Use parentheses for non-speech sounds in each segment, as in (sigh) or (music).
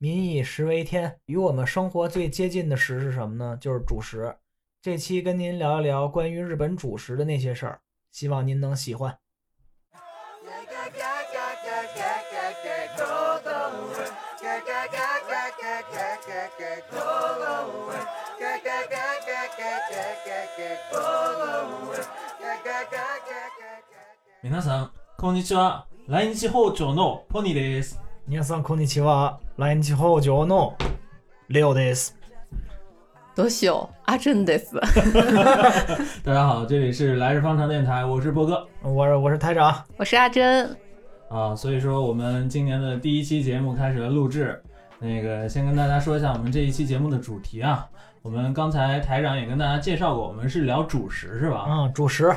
民以食为天，与我们生活最接近的食是什么呢？就是主食。这期跟您聊一聊关于日本主食的那些事儿，希望您能喜欢。皆さん、こんにちは。来日包丁のポニーです。 皆さんこんにちは。来日北条のレオです。多秀阿珍です。(laughs) 大家好，这里是来日方长电台，我是波哥我是我是台长。我是阿珍，啊。所以说，我们今年的第一期节目开始了录制。那个，先跟大家说一下我们这一期节目的主题啊。我们刚才台长也跟大家介绍过，我们是聊主食是吧？嗯，主食，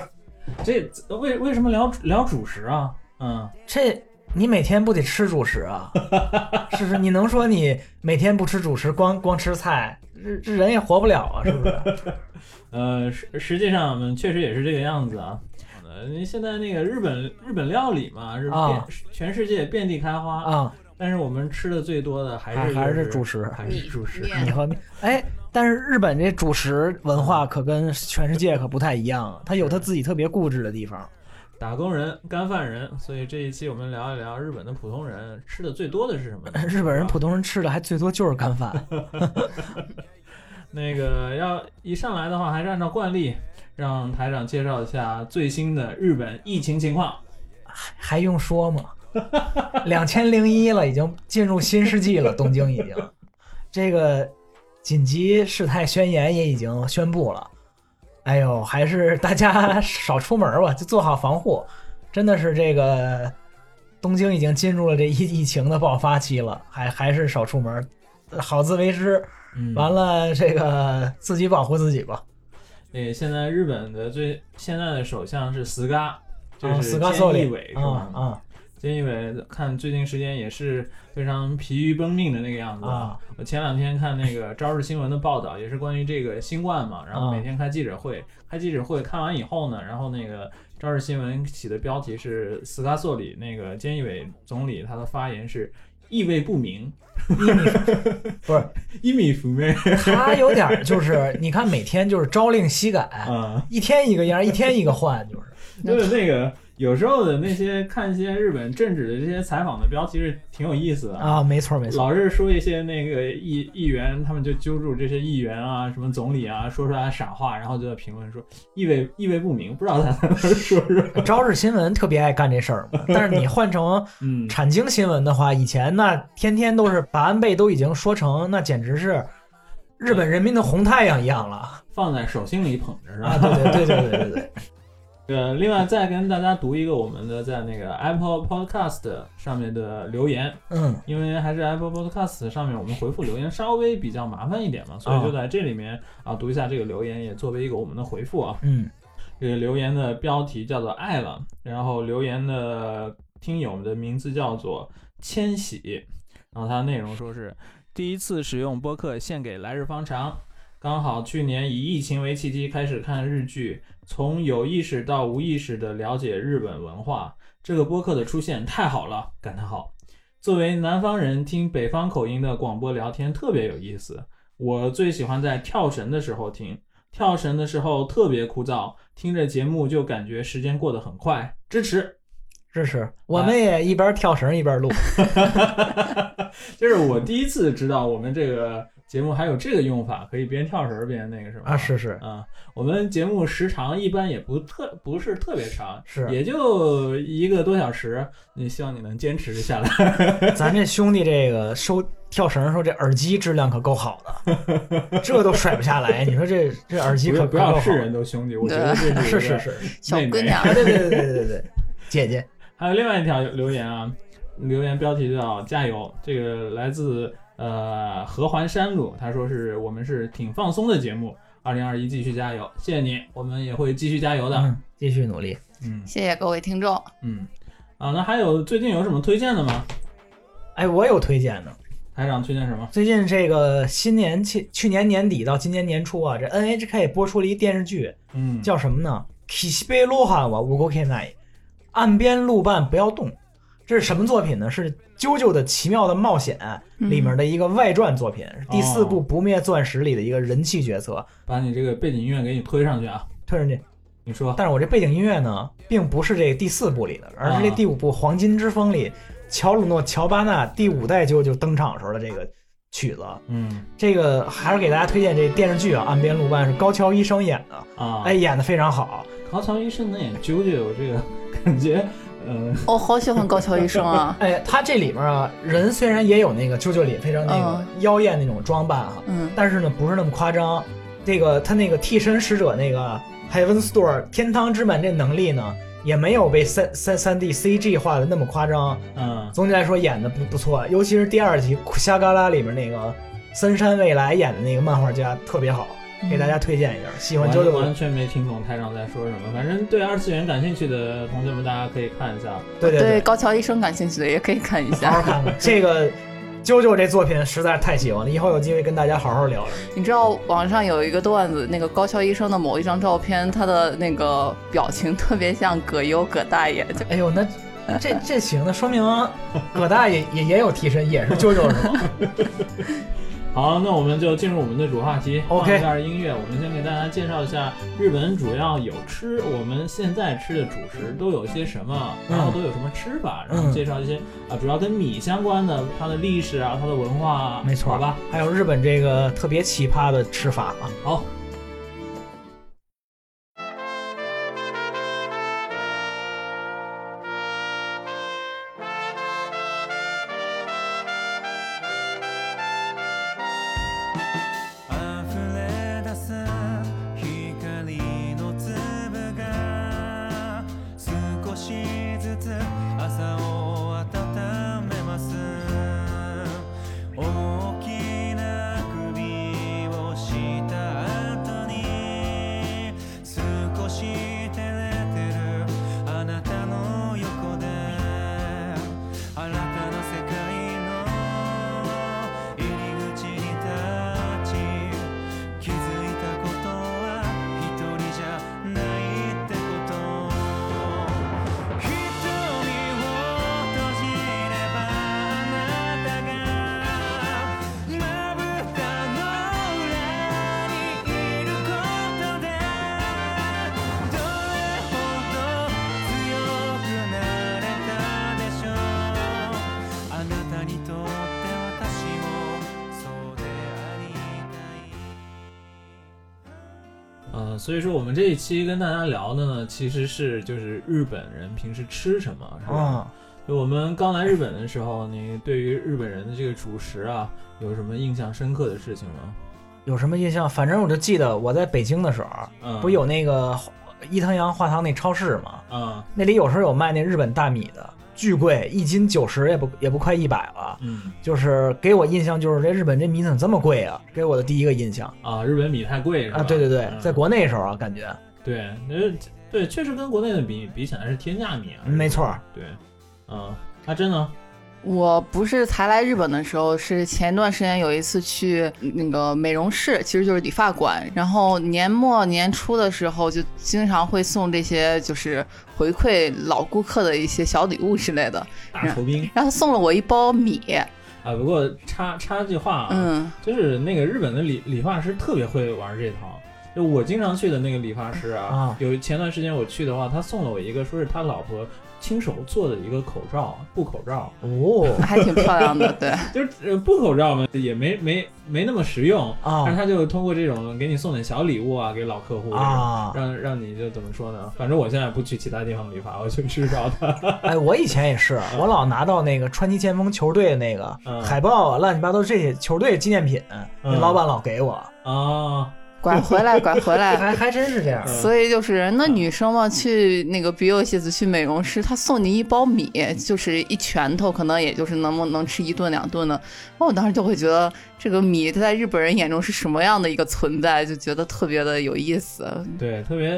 这为为什么聊聊主食啊？嗯，这 你每天不得吃主食啊？(laughs) 是不是？你能说你每天不吃主食，光光吃菜，这这人也活不了啊？是不是？(laughs) 呃，实实际上我们确实也是这个样子啊。呃，因为现在那个日本日本料理嘛，是遍、啊全世界遍地开花，啊，但是我们吃的最多的还是还还是就是主食还是主食。面米和面。哎，但是日本这主食文化可跟全世界可不太一样啊，它有它自己特别固执的地方。打工人、干饭人，所以这一期我们聊一聊日本的普通人吃的最多的是什么呢？(laughs) 日本人普通人吃的还最多就是干饭。(laughs) 那个要一上来的话，还是按照惯例，让台长介绍一下最新的日本疫情情况。还用说吗？(laughs) 两千零一了，已经进入新世纪了，东京已经，这个紧急事态宣言也已经宣布了。哎呦，还是 (laughs) 大家少出门吧，就做好防护。真的是这个东京已经进入了这疫 (laughs) 疫情的爆发期了，还还是少出门，好自为之。嗯，完了，这个自己保护自己吧。对，现在日本的最现在的首相是斯嘎，就啊，是菅义伟是吧？啊啊菅义伟看最近时间也是非常疲于奔命的那个样子啊！我前两天看那个朝日新闻的报道，也是关于这个新冠嘛，然后啊每天开记者会，开记者会看完以后呢，然后那个朝日新闻起的标题是斯卡索里那个菅义伟总理他的发言是意味不明，(laughs) 不是，一米不明他有点儿就是，你看每天就是朝令夕改，(laughs) 啊，一天一个样儿，一天一个换，就是。就是那个有时候的那些看一些日本政治的这些采访的标题是挺有意思的啊，没错没错，老是说一些那个议议员，他们就揪住这些议员啊，什么总理啊，说出来傻话，然后就在评论说意味意味不明，不知道他在那儿说什么。(laughs) (laughs) 朝日新闻特别爱干这事儿。但是你换成嗯，产经新闻的话，以前那天天都是把安倍都已经说成那简直是日本人民的红太阳一样了放在手心里捧着是吧？啊！对对对对对对对，呃，另外再跟大家读一个我们的在那个 Apple Podcast 上面的留言，嗯。因为还是 Apple Podcast 上面我们回复留言稍微比较麻烦一点嘛，所以就在这里面啊读一下这个留言，也作为一个我们的回复啊。嗯。这个留言的标题叫做“爱了”，然后留言的听友的名字叫做千玺，然后它的内容说是第一次使用播客献给来日方长，刚好去年以疫情为契机开始看日剧，从有意识到无意识的了解日本文化，这个播客的出现太好了，感叹号。作为南方人，听北方口音的广播聊天特别有意思，我最喜欢在跳绳的时候听。跳绳的时候特别枯燥，听着节目就感觉时间过得很快。支持，支持，我们也一边跳绳一边录。(laughs) 这是我第一次知道我们这个节目还有这个用法，可以边跳绳边那个什么啊，是是啊。我们节目时长一般也不特不是特别长，是，也就一个多小时。你希望你能坚持下来。(laughs) 咱这兄弟这个收跳绳的时候，这耳机质量可够好的，(laughs) 这都甩不下来。你说这这耳机不可是不要是人都兄弟，我觉得这是是是小姑娘啊，对对对对对对，姐姐，还有另外一条留言啊，留言标题叫“加油”，这个来自呃合环山路，他说是我们是挺放松的节目，二零二一继续加油，谢谢你，我们也会继续加油的。嗯，继续努力。嗯谢谢各位听众。嗯，啊，那还有最近有什么推荐的吗？哎，我有推荐的。台长推荐什么？最近这个新年去去年年底到今年年初啊，这 NHK 播出了一电视剧，嗯，叫什么呢？岸辺露伴は動けない，岸边路伴不要动。 这是什么作品呢？是《啾啾的奇妙的冒险》嗯里面的一个外传作品，是第四部哦《不灭钻石》里的一个人气角色。把你这个背景音乐给你推上去啊！推上去，你说，但是我这背景音乐呢，并不是这第四部里的，而是这啊第五部《黄金之风》里乔鲁诺·乔巴纳第五代啾啾登场时候的这个曲子。嗯这个还是给大家推荐这电视剧啊，《岸边露伴》是高桥医生演的，啊，哎，，演的非常好。高桥医生能演啾啾，我这个感觉，嗯我好喜欢高桥医生啊，(laughs) 哎，他这里面啊，人虽然也有那个啾啾里非常那个嗯妖艳那种装扮啊、嗯但是呢不是那么夸张。这个他那个替身使者那个 Heaven Store 天堂之门这能力呢，也没有被三三三 D CG 画的那么夸张。嗯总体来说演的不不错，尤其是第二集《库夏嘎拉》里面那个森山未来演的那个漫画家特别好，给大家推荐一下。喜欢完啾啾完，全没听懂台长在说什么，反正对二次元感兴趣的同学们，大家可以看一下。对对对高桥医生感兴趣的也可以看一下好好下。看看这个。啾啾这作品实在是太喜欢了，以后有机会跟大家好好聊聊。你知道网上有一个段子，那个高桥医生的某一张照片，他的那个表情特别像葛优葛大爷，就哎呦，那这这行，那说明葛大爷也也有替身，也是啾啾是吗？(laughs) 好，那我们就进入我们的主话题。OK 放一下音乐，我们先给大家介绍一下日本主要有吃我们现在吃的主食都有些什么，嗯然后都有什么吃法，然后嗯介绍一些啊，主要跟米相关的它的历史啊，它的文化啊，没错好吧？还有日本这个特别奇葩的吃法啊。好，呃，所以说我们这一期跟大家聊的呢，其实是就是日本人平时吃什么，是吧？啊，就我们刚来日本的时候，你对于日本人的这个主食啊，有什么印象深刻的事情吗？有什么印象？反正我就记得我在北京的时候，嗯，不有那个伊藤洋华堂那超市吗？啊，那里有时候有卖那日本大米的，巨贵，一斤九十也不也不快一百了。嗯就是给我印象就是这日本这米怎么这么贵啊？给我的第一个印象啊，日本米太贵是吧？啊，对对对，嗯在国内时候啊，感觉对，那对，确实跟国内的比比起来是天价米啊，嗯没错儿对，啊，阿珍呢？我不是才来日本的时候，是前一段时间有一次去那个美容室，其实就是理发馆。然后年末年初的时候，就经常会送这些就是回馈老顾客的一些小礼物之类的。大酬宾然后送了我一包米，啊，不过插插句话啊，嗯就是那个日本的理理发师特别会玩这套。就我经常去的那个理发师啊，啊有前段时间我去的话，他送了我一个说是他老婆亲手做的一个口罩，布口罩，哦还挺漂亮的，对。(laughs) 就是呃布口罩嘛，也没没没那么实用啊，但他就通过这种给你送点小礼物啊，给老客户啊！让让你就怎么说呢？反正我现在不去其他地方理发，我就去找他。(laughs) 哎，我以前也是，(laughs) 我老拿到那个川崎前锋球队的那个嗯海报啊，乱七八糟这些球队纪念品，那嗯老板老给我，啊，拐回来，拐回来。还还真是这样。嗯所以就是那女生嘛，去那个比有些子去美容师，她送你一包米，就是一拳头，可能也就是能不能吃一顿两顿的。我当时就会觉得这个米它在日本人眼中是什么样的一个存在，就觉得特别的有意思。对，特别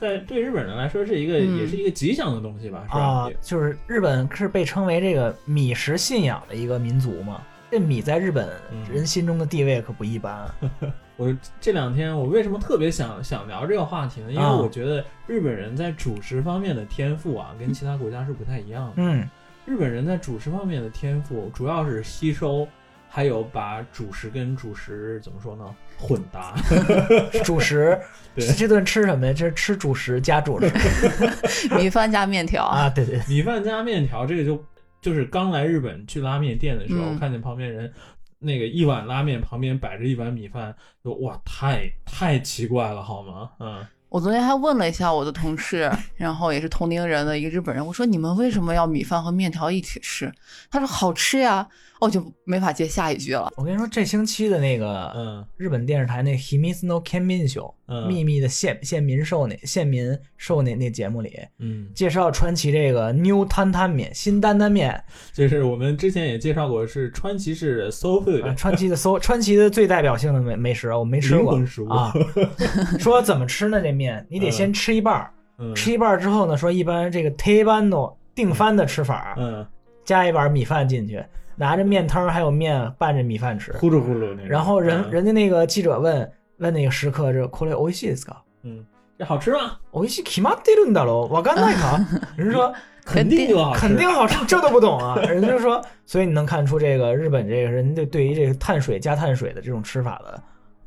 在对日本人来说是一个、嗯也是一个吉祥的东西吧，是吧？啊，就是日本是被称为这个米食信仰的一个民族嘛。这米在日本嗯人心中的地位可不一般。(laughs) 我这两天我为什么特别想想聊这个话题呢？因为啊我觉得日本人在主食方面的天赋啊，跟其他国家是不太一样的。嗯日本人在主食方面的天赋主要是吸收，还有把主食跟主食怎么说呢混搭。(laughs) 主食 (laughs) 对这顿吃什么呀？这是吃主食加主食 (laughs) 米饭加面条啊！对对，米饭加面条，这个就就是刚来日本去拉面店的时候，嗯看见旁边人那个一碗拉面旁边摆着一碗米饭，就哇，太太奇怪了，好吗？嗯，我昨天还问了一下我的同事，然后也是同龄人的一个日本人，我说你们为什么要米饭和面条一起吃？他说好吃呀，我就没法接下一句了。我跟你说，这星期的那个嗯日本电视台那《Himitsu no Kenmin 秀》嗯秘密的县县民寿那县民寿那那节目里嗯，介绍川崎这个 New 担担面新担担面就是我们之前也介绍过，是川崎市 soul food，、啊，川崎的搜川崎的最代表性的美美食，我没吃过灵魂食物啊。(laughs) 说怎么吃呢？这面你得先吃一半儿，嗯吃一半儿之后呢，说一般这个 t a b a n o 定番的吃法，嗯，加一碗米饭进去，拿着面汤还有面拌着米饭吃。呼噜呼噜那种。然后人嗯人家那个记者问问那个食客这これ美味しいですか？嗯，这好吃吗？美味しい決まってるんだろ？わかんないか？人说肯定就好吃，肯定好吃，这都不懂啊？(laughs) 人家说，所以你能看出这个日本这个人对对于这个碳水加碳水的这种吃法的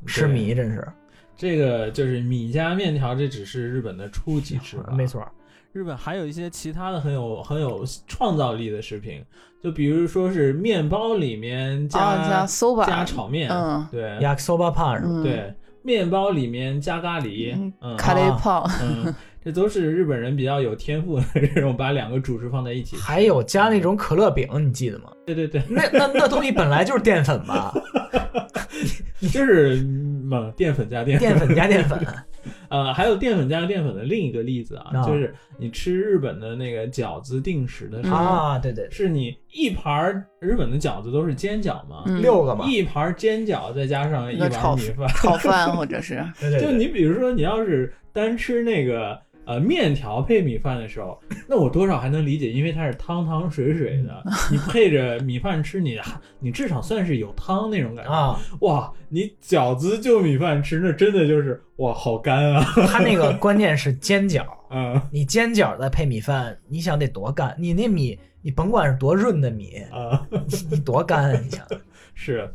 痴迷，真是这个就是米加面条，这只是日本的初级吃法。没错。 日本还有一些其他的很有很有创造力的食品，就比如说是面包里面加、啊加 soba 加炒面，嗯对 yakisoba pan？嗯，对，面包里面加咖喱，嗯咖喱泡，嗯，(laughs) 这都是日本人比较有天赋的这种把两个主食放在一起。还有加那种可乐饼，你记得吗？对对对，(laughs) 那那那东西本来就是淀粉吧？(laughs) 就是嘛，淀粉加淀粉，淀粉加淀粉，(laughs) 呃，还有淀粉加淀粉的另一个例子啊，啊就是你吃日本的那个饺子定时的时候，啊，对对，是你一盘儿日本的饺子都是煎饺嘛，嗯六个嘛？一盘儿煎饺再加上一碗米饭，炒饭或者是对对对，就你比如说你要是单吃那个。呃，面条配米饭的时候，那我多少还能理解，因为它是汤汤水水的，你配着米饭吃，你你至少算是有汤那种感觉。啊，哇，你饺子就米饭吃，那真的就是哇，好干啊！它那个 (laughs) 关键是煎饺，嗯你煎饺再配米饭，你想得多干？你那米，你甭管是多润的米，啊，你多干啊！你想，(laughs) 是，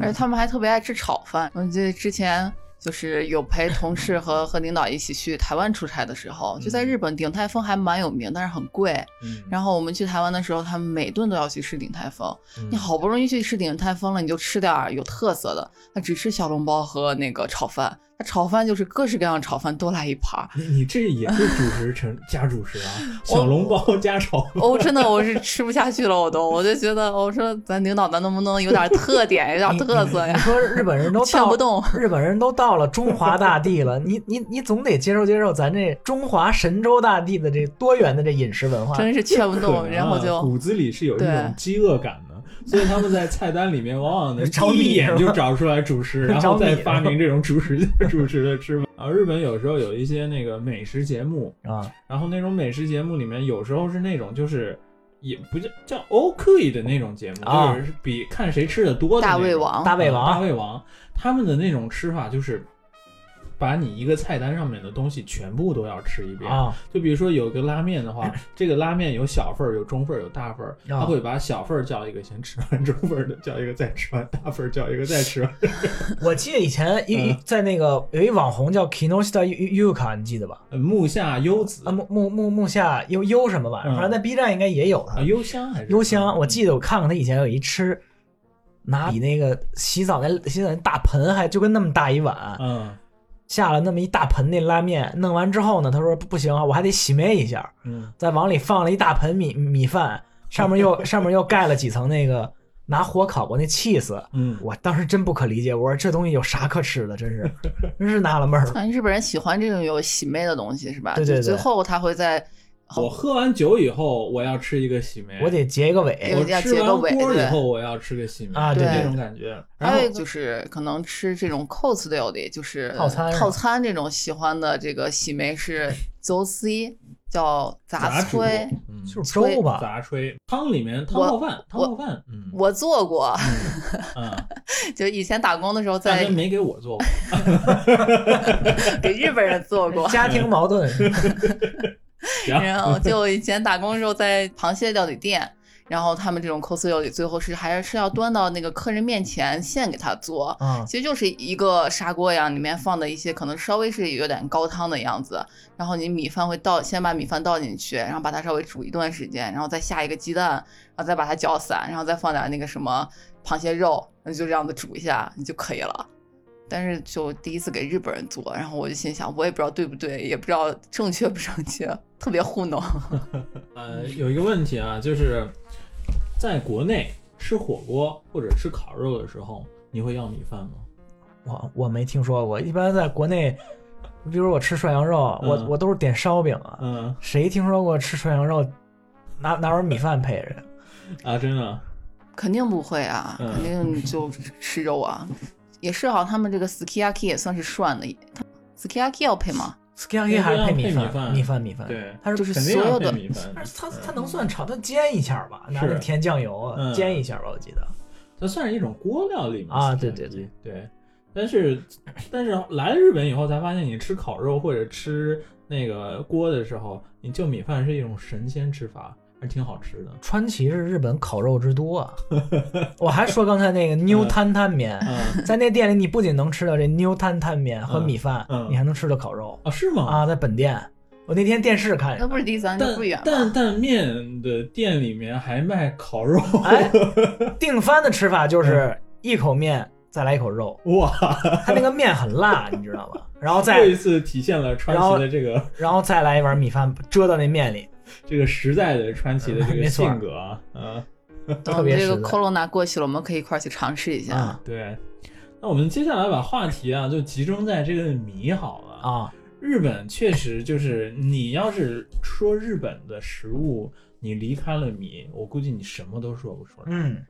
而且他们还特别爱吃炒饭。我记得之前就是有陪同事和 (laughs) 和领导一起去台湾出差的时候，就在日本鼎泰丰还蛮有名，但是很贵。嗯，然后我们去台湾的时候，他们每顿都要去吃鼎泰丰。嗯你好不容易去吃鼎泰丰了，你就吃点儿有特色的。他只吃小笼包和那个炒饭，他炒饭就是各式各样炒饭都来一盘儿。你你这也是主食成加主食啊，(laughs) 小笼包加炒饭，哦，真的我是吃不下去了，我都我就觉得，我说咱领导咱能不能有点特点，有点特色呀？你说日本人都 (laughs) 到劝不动日本人都到了中华大地了，你你你总得接受接受咱这中华神州大地的这多元的这饮食文化。真是劝不动，能然后就啊骨子里是有一种饥饿感的，所以他们在菜单里面往往能 (laughs) 找一眼就找出来主食，然后再发明这种主食 (laughs) 主食的吃法。啊，日本有时候有一些那个美食节目，啊，然后那种美食节目里面有时候是那种就是。也不叫叫 OK 的那种节目，啊就是比看谁吃的多的大胃王大胃王大胃王，他们的那种吃法就是把你一个菜单上面的东西全部都要吃一遍。啊就比如说有个拉面的话，这个拉面有小份儿、有中份儿、有大份儿，啊他会把小份儿叫一个先吃完，(laughs) 中份儿的叫一个再吃完，大份儿叫一个再吃完。(laughs) 我记得以前一嗯在那个有一网红叫 Kinoshita Yuka，你记得吧？呃木下优子啊木木木木下优优什么玩意儿？嗯反正在 B 站应该也有啊，他。幽香还是幽香，我记得我看过他以前有一吃，拿比那个洗澡那洗澡那大盆还就跟那么大一碗，嗯下了那么一大盆那拉面，弄完之后呢，他说不不行啊，我还得洗面一下，嗯再往里放了一大盆米米饭，上面又 (laughs) 上面又盖了几层那个拿火烤过那 cheese。嗯，我当时真不可理解，我说这东西有啥可吃的？真是，(laughs) 真是纳了闷儿。啊，日本人喜欢这种有洗妹的东西是吧？对对对就最后他会在我喝完酒以后，我要吃一个喜梅，我得结一个尾。我吃完结个尾对。锅以后，我要吃个喜梅啊对这种感觉。然后还有一个就是可能吃这种 cos 料理，就是套餐。套餐这种喜欢的这个喜梅是走 C 叫杂煮炊，嗯，就是粥吧，杂炊，汤里面汤我泡饭，汤我泡饭，嗯。我做过，嗯，(laughs) 就以前打工的时候在没给我做过，(laughs) 给日本人做过，家庭矛盾。(laughs) 行 (laughs) 然后 (laughs) 就以前打工的时候在螃蟹料理店，然后他们这种 cos 料理最后是还是要端到那个客人面前现给他做，嗯其实就是一个砂锅一样，里面放的一些可能稍微是有点高汤的样子，然后你米饭会倒，先把米饭倒进去，然后把它稍微煮一段时间，然后再下一个鸡蛋，然后再把它搅散，然后再放点那个什么螃蟹肉，那就这样子煮一下你就可以了。但是就第一次给日本人做，然后我就心想，我也不知道对不对，也不知道正确不正确，特别糊弄。(laughs) 呃，有一个问题啊，就是在国内吃火锅或者吃烤肉的时候，你会要米饭吗？我我没听说过，一般在国内，比如我吃涮羊肉，我嗯我都是点烧饼啊，嗯谁听说过吃涮羊肉拿拿碗米饭配着？啊，真的，肯定不会啊，嗯肯定就吃肉啊。也是哈，他们这个 sukiyaki 也算是涮的，他 sukiyaki 要配吗？Sukiyaki 还是配米饭？米饭米饭，对，它是就是所有的它它能算炒，它煎一下吧，拿是那甜酱油煎一下吧，我记得。它算是一种锅料理嘛？啊对对对。对。但是，(clears throat) 但是来了日本以后才发现，你吃烤肉或者吃那个锅的时候，你就米饭是一种神仙吃法，还挺好吃的。川崎是日本烤肉之都啊！(laughs) 我还说刚才那个妞摊摊面，嗯在那店里你不仅能吃到这妞摊摊面和米饭，你还能吃到烤肉啊，是吗？啊！在本店，我那天电视看那见，不是离咱这担不远担吗？担面的店里面还卖烤肉，哎，(laughs) 定番的吃法就是一口面再来一口肉，哇！它那个面很辣，你知道吗？然后 (laughs) 又再一次体现了川崎的这个然后再来一碗米饭遮到那面里，这个实在的川崎的这个性格啊，嗯，等这个 corona 过去了，我们可以一块儿去尝试一下。啊对。那我们接下来把话题啊，就集中在这个米好了。啊！日本确实就是，你要是说日本的食物，你离开了米，我估计你什么都说不出来。嗯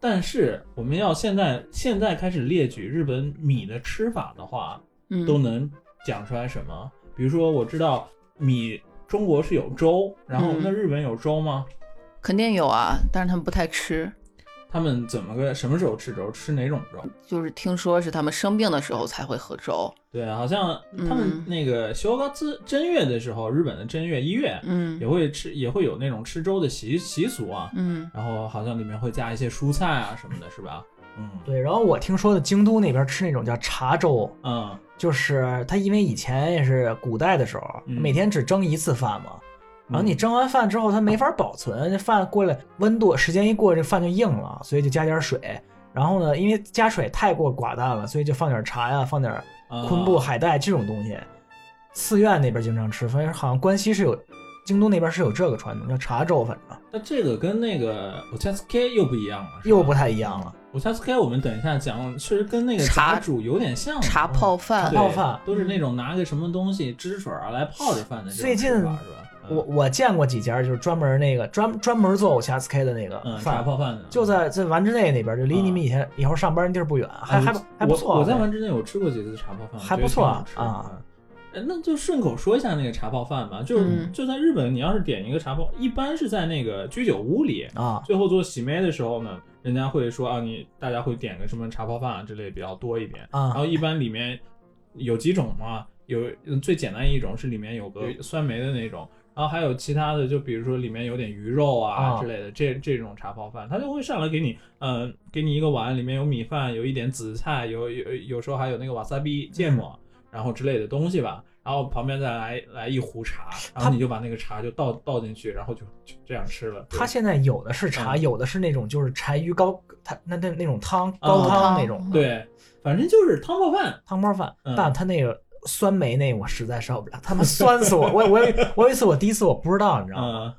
但是我们要现在现在开始列举日本米的吃法的话，嗯，都能讲出来什么？比如说，我知道米中国是有粥，然后嗯那日本有粥吗？肯定有啊，但是他们不太吃。他们怎么个什么时候吃粥？吃哪种粥？就是听说是他们生病的时候才会喝粥。对，好像他们嗯那个修高兹正月的时候，日本的正月一月嗯也会吃，也会有那种吃粥的习习俗啊。嗯然后好像里面会加一些蔬菜啊什么的，是吧？嗯对。然后我听说的京都那边吃那种叫茶粥，嗯就是它因为以前也是古代的时候，嗯每天只蒸一次饭嘛。然后你蒸完饭之后，它没法保存，这饭过来温度时间一过，这饭就硬了，所以就加点水。然后呢，因为加水太过寡淡了，所以就放点茶呀，放点啊昆布、海带这种东西。寺院那边经常吃，反正好像关西是有，京都那边是有这个传统，叫茶粥，反正那这个跟那个 o h a s k 又不一样了，又不太一样了。o h a s k 我们等一下讲，确实跟那个茶煮有点像。茶泡饭。泡饭。都是那种拿个什么东西汁水啊来泡着饭的这种最近吃法是吧？嗯。我我见过几家，就是专门那个专专门做 o h a s k 的那个嗯茶，泡饭的。就在在丸之内那边，就离你们以前以后上班的地儿不远，还还不还不错。啊我我在丸之内有吃过几次茶泡饭，还不错啊那就顺口说一下那个茶泡饭吧，就是、嗯。就在日本，你要是点一个茶泡，一般是在那个居酒屋里，啊，最后做洗妹的时候呢，人家会说啊，你大家会点个什么茶泡饭啊之类比较多一点，啊。然后一般里面有几种嘛，有嗯最简单一种是里面有个酸梅的那种。然后还有其他的，就比如说里面有点鱼肉啊啊之类的，这这种茶泡饭，他就会上来给你，呃，给你一个碗，里面有米饭，有一点紫菜，有有有时候还有那个瓦萨比芥末，然后之类的东西吧。然后旁边再来来一壶茶，然后你就把那个茶就倒倒进去，然后就就这样吃了。对它现在有的是茶，嗯有的是那种就是柴鱼高，它那那那种汤啊高汤汤那种对，反正就是汤泡饭。汤包饭嗯，但它那个酸梅那我实在受不了，他们酸死我！我我有我有一次我第一次我不知道，你知道吗？嗯，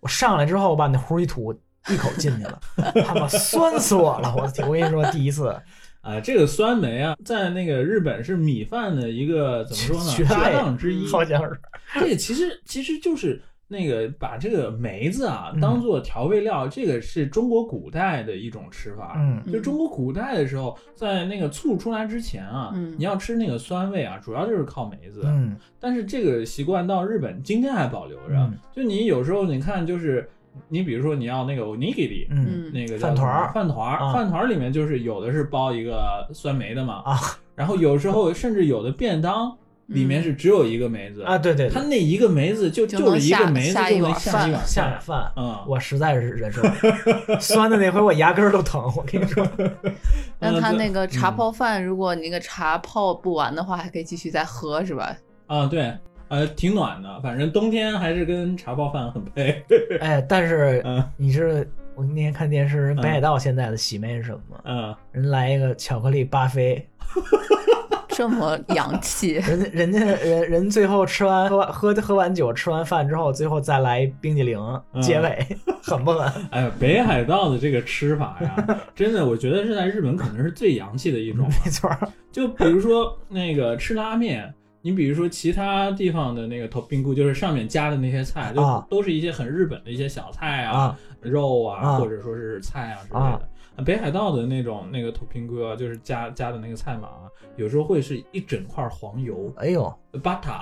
我上来之后我把那壶一吐，一口进去了，他妈酸死我了！我，我跟你说第一次啊，这个酸梅啊，在那个日本是米饭的一个怎么说呢？绝搭配档之一。好像是这个其实其实就是那个把这个梅子啊嗯当做调味料，这个是中国古代的一种吃法。嗯就中国古代的时候，在那个醋出来之前啊，嗯你要吃那个酸味啊，主要就是靠梅子。嗯但是这个习惯到日本今天还保留着。嗯就你有时候你看，就是你比如说你要那个 onigiri，、嗯。那个饭团儿。饭团儿，啊。饭团儿里面就是有的是包一个酸梅的嘛，啊。然后有时候甚至有的便当里面是只有一个梅子啊，，对对对，它那一个梅子就就能是一个下梅子就能下一碗饭下一碗下饭，嗯，我实在是忍受不了，(laughs) 酸的那回我牙根儿都疼，我跟你说。(laughs) 那他嗯那个茶嗯泡饭，如果你那个茶泡不完的话，还可以继续再喝，是吧？啊对，呃，挺暖的，反正冬天还是跟茶泡饭很配。哎，但是 (laughs) 嗯你知道我那天看电视，人北海道现在的喜妹是什么吗？嗯，人来一个巧克力巴菲，(laughs) 这么洋气，人家人家人人最后吃完喝完喝喝完酒吃完饭之后，最后再来一冰激凌嗯结尾，(laughs) 狠不狠？哎呀，北海道的这个吃法呀，真的，我觉得是在日本可能是最洋气的一种。没错儿，就比如说那个吃拉面，你比如说其他地方的那个 topping 就是上面加的那些菜，就啊都是一些很日本的一些小菜啊、啊肉啊，啊或者说是菜啊之类啊的。北海道的那种那个 topping 啊，就是加加的那个菜码啊，有时候会是一整块黄油哎呦，butter。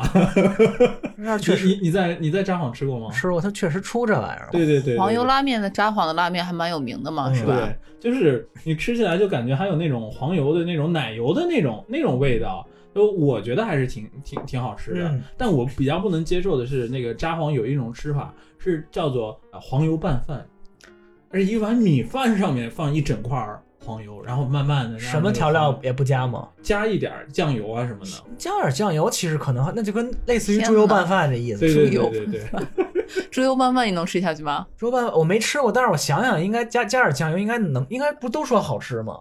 (laughs) 那确实你你你在你在札幌吃过吗？吃过，它确实出这玩意儿。对对对对，黄油拉面的札幌的拉面还蛮有名的嘛，嗯是吧？对，就是你吃起来就感觉还有那种黄油的那种奶油的那种那种味道，就我觉得还是挺挺挺好吃的。嗯但我比较不能接受的是那个札幌有一种吃法是叫做呃黄油拌饭，而一碗米饭上面放一整块儿黄油，然后慢慢的什么调料也不加吗？加一点儿酱油啊什么的。加点酱油，其实可能那就跟类似于猪油拌饭的意思。对对对，猪油拌饭你能吃下去吗？(laughs) 猪油拌饭我没吃过，但是我想想，应该加加点酱油，应该能，应该不都说好吃吗？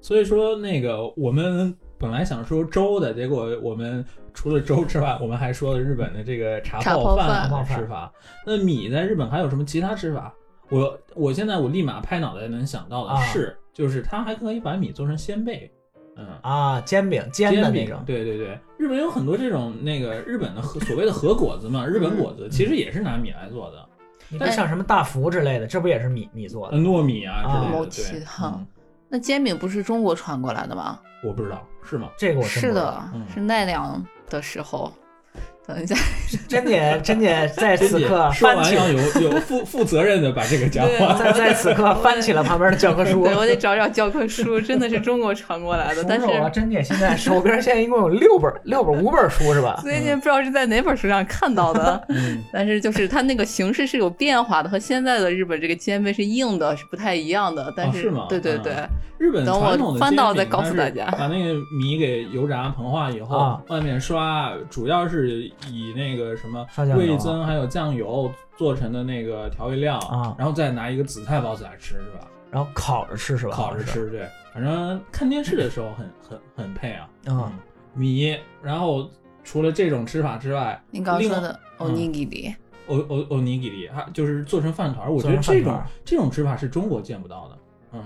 所以说那个我们本来想说粥的，结果我们除了粥之外，我们还说了日本的这个茶茶泡饭饭的吃法。那米在日本还有什么其他吃法？我我现在我立马拍脑袋能想到的啊是，就是它还可以把米做成鲜贝，嗯。啊，煎饼煎的那饼种，对对对，日本有很多这种那个日本的和所谓的和果子嘛，日本果子其实也是拿米来做的，你看像什么大福之类的，这不也是米米做呃的？糯米啊之类啊的。对，哈嗯，那煎饼不是中国传过来的吗？我不知道是吗？这个我是的，嗯是奈良的时候。等一下，珍姐，珍姐在此刻 (laughs) 说翻起，完要有有负负责任的把这个讲完。(laughs) 在在此刻翻起了旁边的教科书。对我得找找教科书，(laughs) 真的是中国传过来的，但是数数啊，珍姐现在手边现在一共有六本，六本五本书是吧？最近不知道是在哪本书上看到的。嗯，但是就是它那个形式是有变化的，和现在的日本这个煎饼是硬的，是不太一样的。但哦是对对对，嗯日本等我传统的翻到再煎饼它是告诉大家把那个米给油炸膨化以后，啊外面刷，主要是以那个什么味增还有酱油做成的那个调味料啊。然后再拿一个紫菜包子来吃，是吧？然后烤着吃是吧？烤着吃，对，反正看电视的时候很很很配啊。嗯，米，然后除了这种吃法之外，您刚刚说的嗯欧尼基里，欧欧欧尼基里，还就是做成饭团儿，我觉得这种这种吃法是中国见不到的。嗯，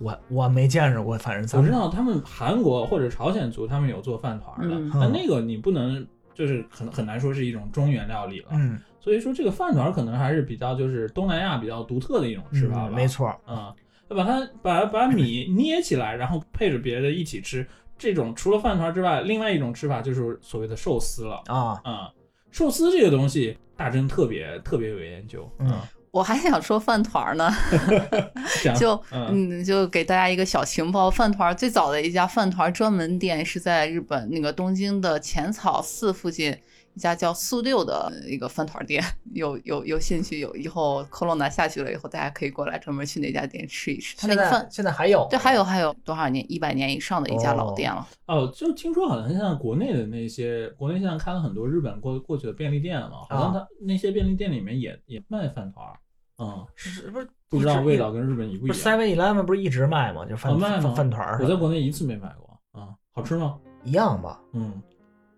我我没见着过，反正我知道他们韩国或者朝鲜族他们有做饭团儿的，嗯。但那个你不能就是很很难说是一种中原料理了。嗯，所以说这个饭团可能还是比较就是东南亚比较独特的一种吃法吧。嗯没错，嗯，把它把把米捏起来，然后配着别的一起吃。这种除了饭团之外，另外一种吃法就是所谓的寿司了。啊，啊、寿司这个东西，大真特别特别有研究。嗯我还想说饭团儿呢 (laughs) (laughs) 就嗯嗯，就给大家一个小情报，饭团儿最早的一家饭团儿专门店是在日本那个东京的浅草寺附近一家叫素六的一个饭团儿店，有有有兴趣有以后 corona 下去了以后，大家可以过来专门去那家店吃一吃，他那个饭。现在还有，对，还有还有多少年？一百年以上的一家老店了。哦，就听说好像现在国内的那些，国内现在开了很多日本过过去的便利店了嘛，好像他那些便利店里面也也卖饭团儿。嗯，是不是不知道味道跟日本一不一样。Seven Eleven 不是一直卖吗？就饭哦卖吗饭饭团儿我在国内一次没买过。啊、好吃吗？一样吧？嗯，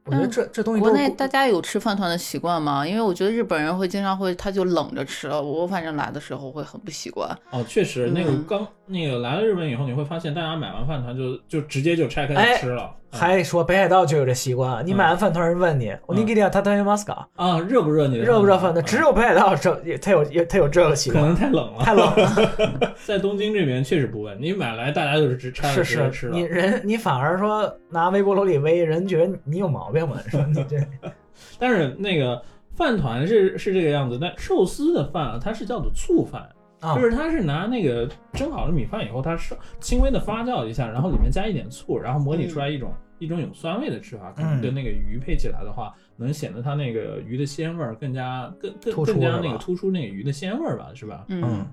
我觉得这这东西国内大家有吃饭团的习惯吗？因为我觉得日本人会经常会，他就冷着吃了。我反正来的时候会很不习惯。哦，确实，那个嗯刚那个来了日本以后，你会发现大家买完饭团就就直接就拆开哎就吃了。嗯还说北海道就有这习惯，你买完饭团人问你，我你给点他他马斯卡啊，热不热你热不热饭的？只有北海道这他有他有这个习惯可能，太冷了。太冷了。(laughs) 在东京这边确实不问，你买来大家就是直拆了是直接吃是，了你。人你反而说拿微波炉里微，人觉得你有毛病吗？说你这 (laughs) 但是那个饭团是是这个样子，但寿司的饭啊，它是叫做醋饭，啊就是它是拿那个蒸好的米饭以后，它是轻微的发酵一下，然后里面加一点醋，然后模拟出来一种、一种有酸味的吃法，可能嗯跟那个鱼配起来的话，能显得它那个鱼的鲜味儿更加更更突出更加那个突出那个鱼的鲜味儿吧，是吧？嗯。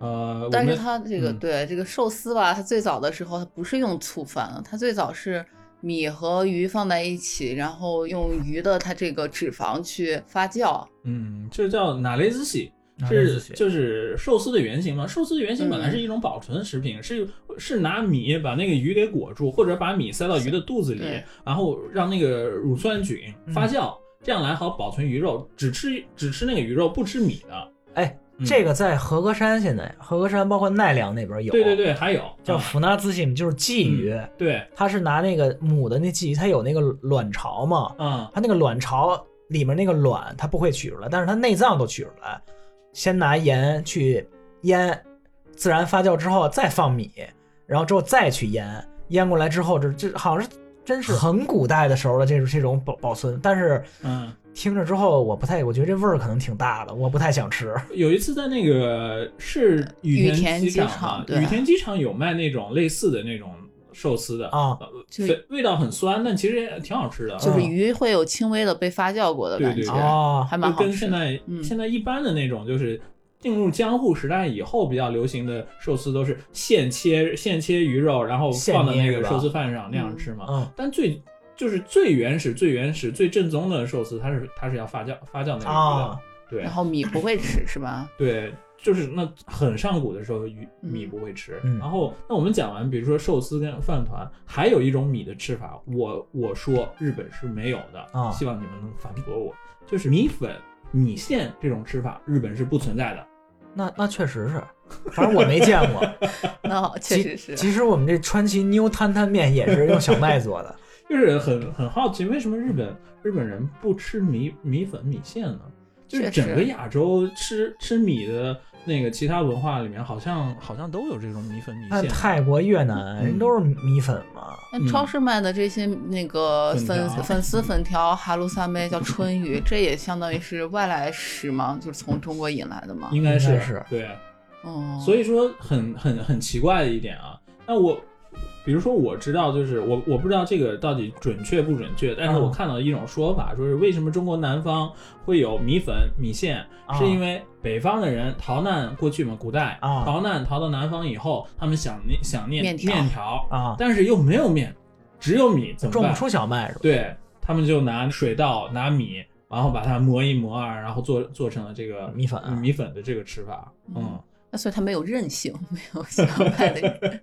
呃，但是们它这个、嗯对这个寿司吧，它最早的时候它不是用醋饭的，它最早是米和鱼放在一起，然后用鱼的它这个脂肪去发酵。嗯，这叫哪雷子喜。是就是寿司的原型嘛？寿司的原型本来嗯是一种保存食品，是是拿米把那个鱼给裹住，或者把米塞到鱼的肚子里，然后让那个乳酸菌嗯发酵，这样来好保存鱼肉。只吃只吃那个鱼肉，不吃米的。哎，嗯这个在和歌山现在，和歌山包括奈良那边有，对对，对，还有嗯叫福纳兹西，就是鲫鱼，对，它是拿那个母的那鲫鱼，它有那个卵巢嘛，嗯它那个卵巢里面那个卵它不会取出来，但是它内脏都取出来，先拿盐去腌，自然发酵之后再放米，然后之后再去腌，腌过来之后这这好像是真是很古代的时候的这种这种保保存，但是嗯。听着之后我不太，我觉得这味儿可能挺大的，我不太想吃。有一次在那个是羽羽田机机场羽田机场有卖那种类似的那种寿司的啊呃就是味味道很酸，但其实也挺好吃的。就是嗯鱼会有轻微的被发酵过的感觉，对对对哦还蛮就好吃。跟现在、嗯现在一般的那种，就是进入江户时代以后比较流行的寿司，都是现切现切鱼肉，然后放到那个寿司饭上那样吃嘛。嗯，但最就是最原始、最原始、最正宗的寿司，它是它是要发酵发酵那个鱼的，啊，对然后米不会吃是吧？(laughs) 对。就是那很上古的时候，米不会吃。嗯然后，那我们讲完，比如说寿司跟饭团，还有一种米的吃法，我我说日本是没有的，啊希望你们能反驳我。就是米粉、米线这种吃法，日本是不存在的。那那确实是，反正我没见过。(laughs) 那确其实是。其实我们这川崎妞摊摊面也是用小麦做的。(laughs) 就是很很好奇，为什么日本日本人不吃米米粉米线呢？就是整个亚洲吃吃米的那个其他文化里面，好像好像都有这种米粉米那线。泰国、越南嗯人都是米粉嘛。那超市卖的这些那个粉粉丝粉条、哈鲁萨梅叫春雨，(laughs) 这也相当于是外来食嘛，就是从中国引来的嘛。应该是应该是对，嗯，所以说很很很奇怪的一点啊。那我比如说我知道，就是我我不知道这个到底准确不准确，但是嗯。我看到一种说法，说是为什么中国南方会有米粉米线，啊。是因为北方的人逃难过去嘛，古代啊。逃难逃到南方以后，他们想念想念面条。啊。但是又没有面，只有米，怎么办？种不出小麦是吧？对他们就拿水稻拿米，然后把它磨一磨啊，然后做做成了这个米粉啊。米粉的这个吃法，嗯那所以它没有韧性，(laughs) 没有像外的。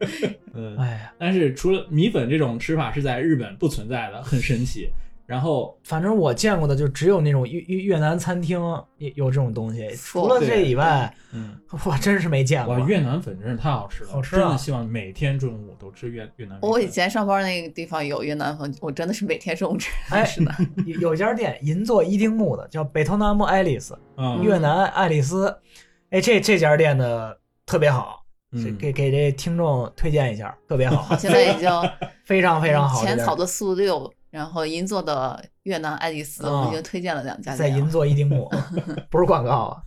嗯。哎呀，但是除了米粉这种吃法是在日本不存在的，很神奇。然后反正我见过的就只有那种越越越南餐厅有有这种东西，除了这以外，嗯，(laughs) 我真是没见过哇，。越南粉真是太好吃了，好吃啊真的希望每天中午都吃越越南粉。我以前上班那个地方有越南粉，我真的是每天中午吃。(laughs) 哎是的，有有一家店银座伊丁木的叫北投南木爱丽丝，嗯越南爱丽丝。哎，这这家店的特别好，是嗯给给这听众推荐一下，特别好，(laughs) 现在已经非常非常好。浅草的素六，然后银座的越南爱丽丝，啊我们已经推荐了两家在。银座一丁目，(laughs) 不是广告啊！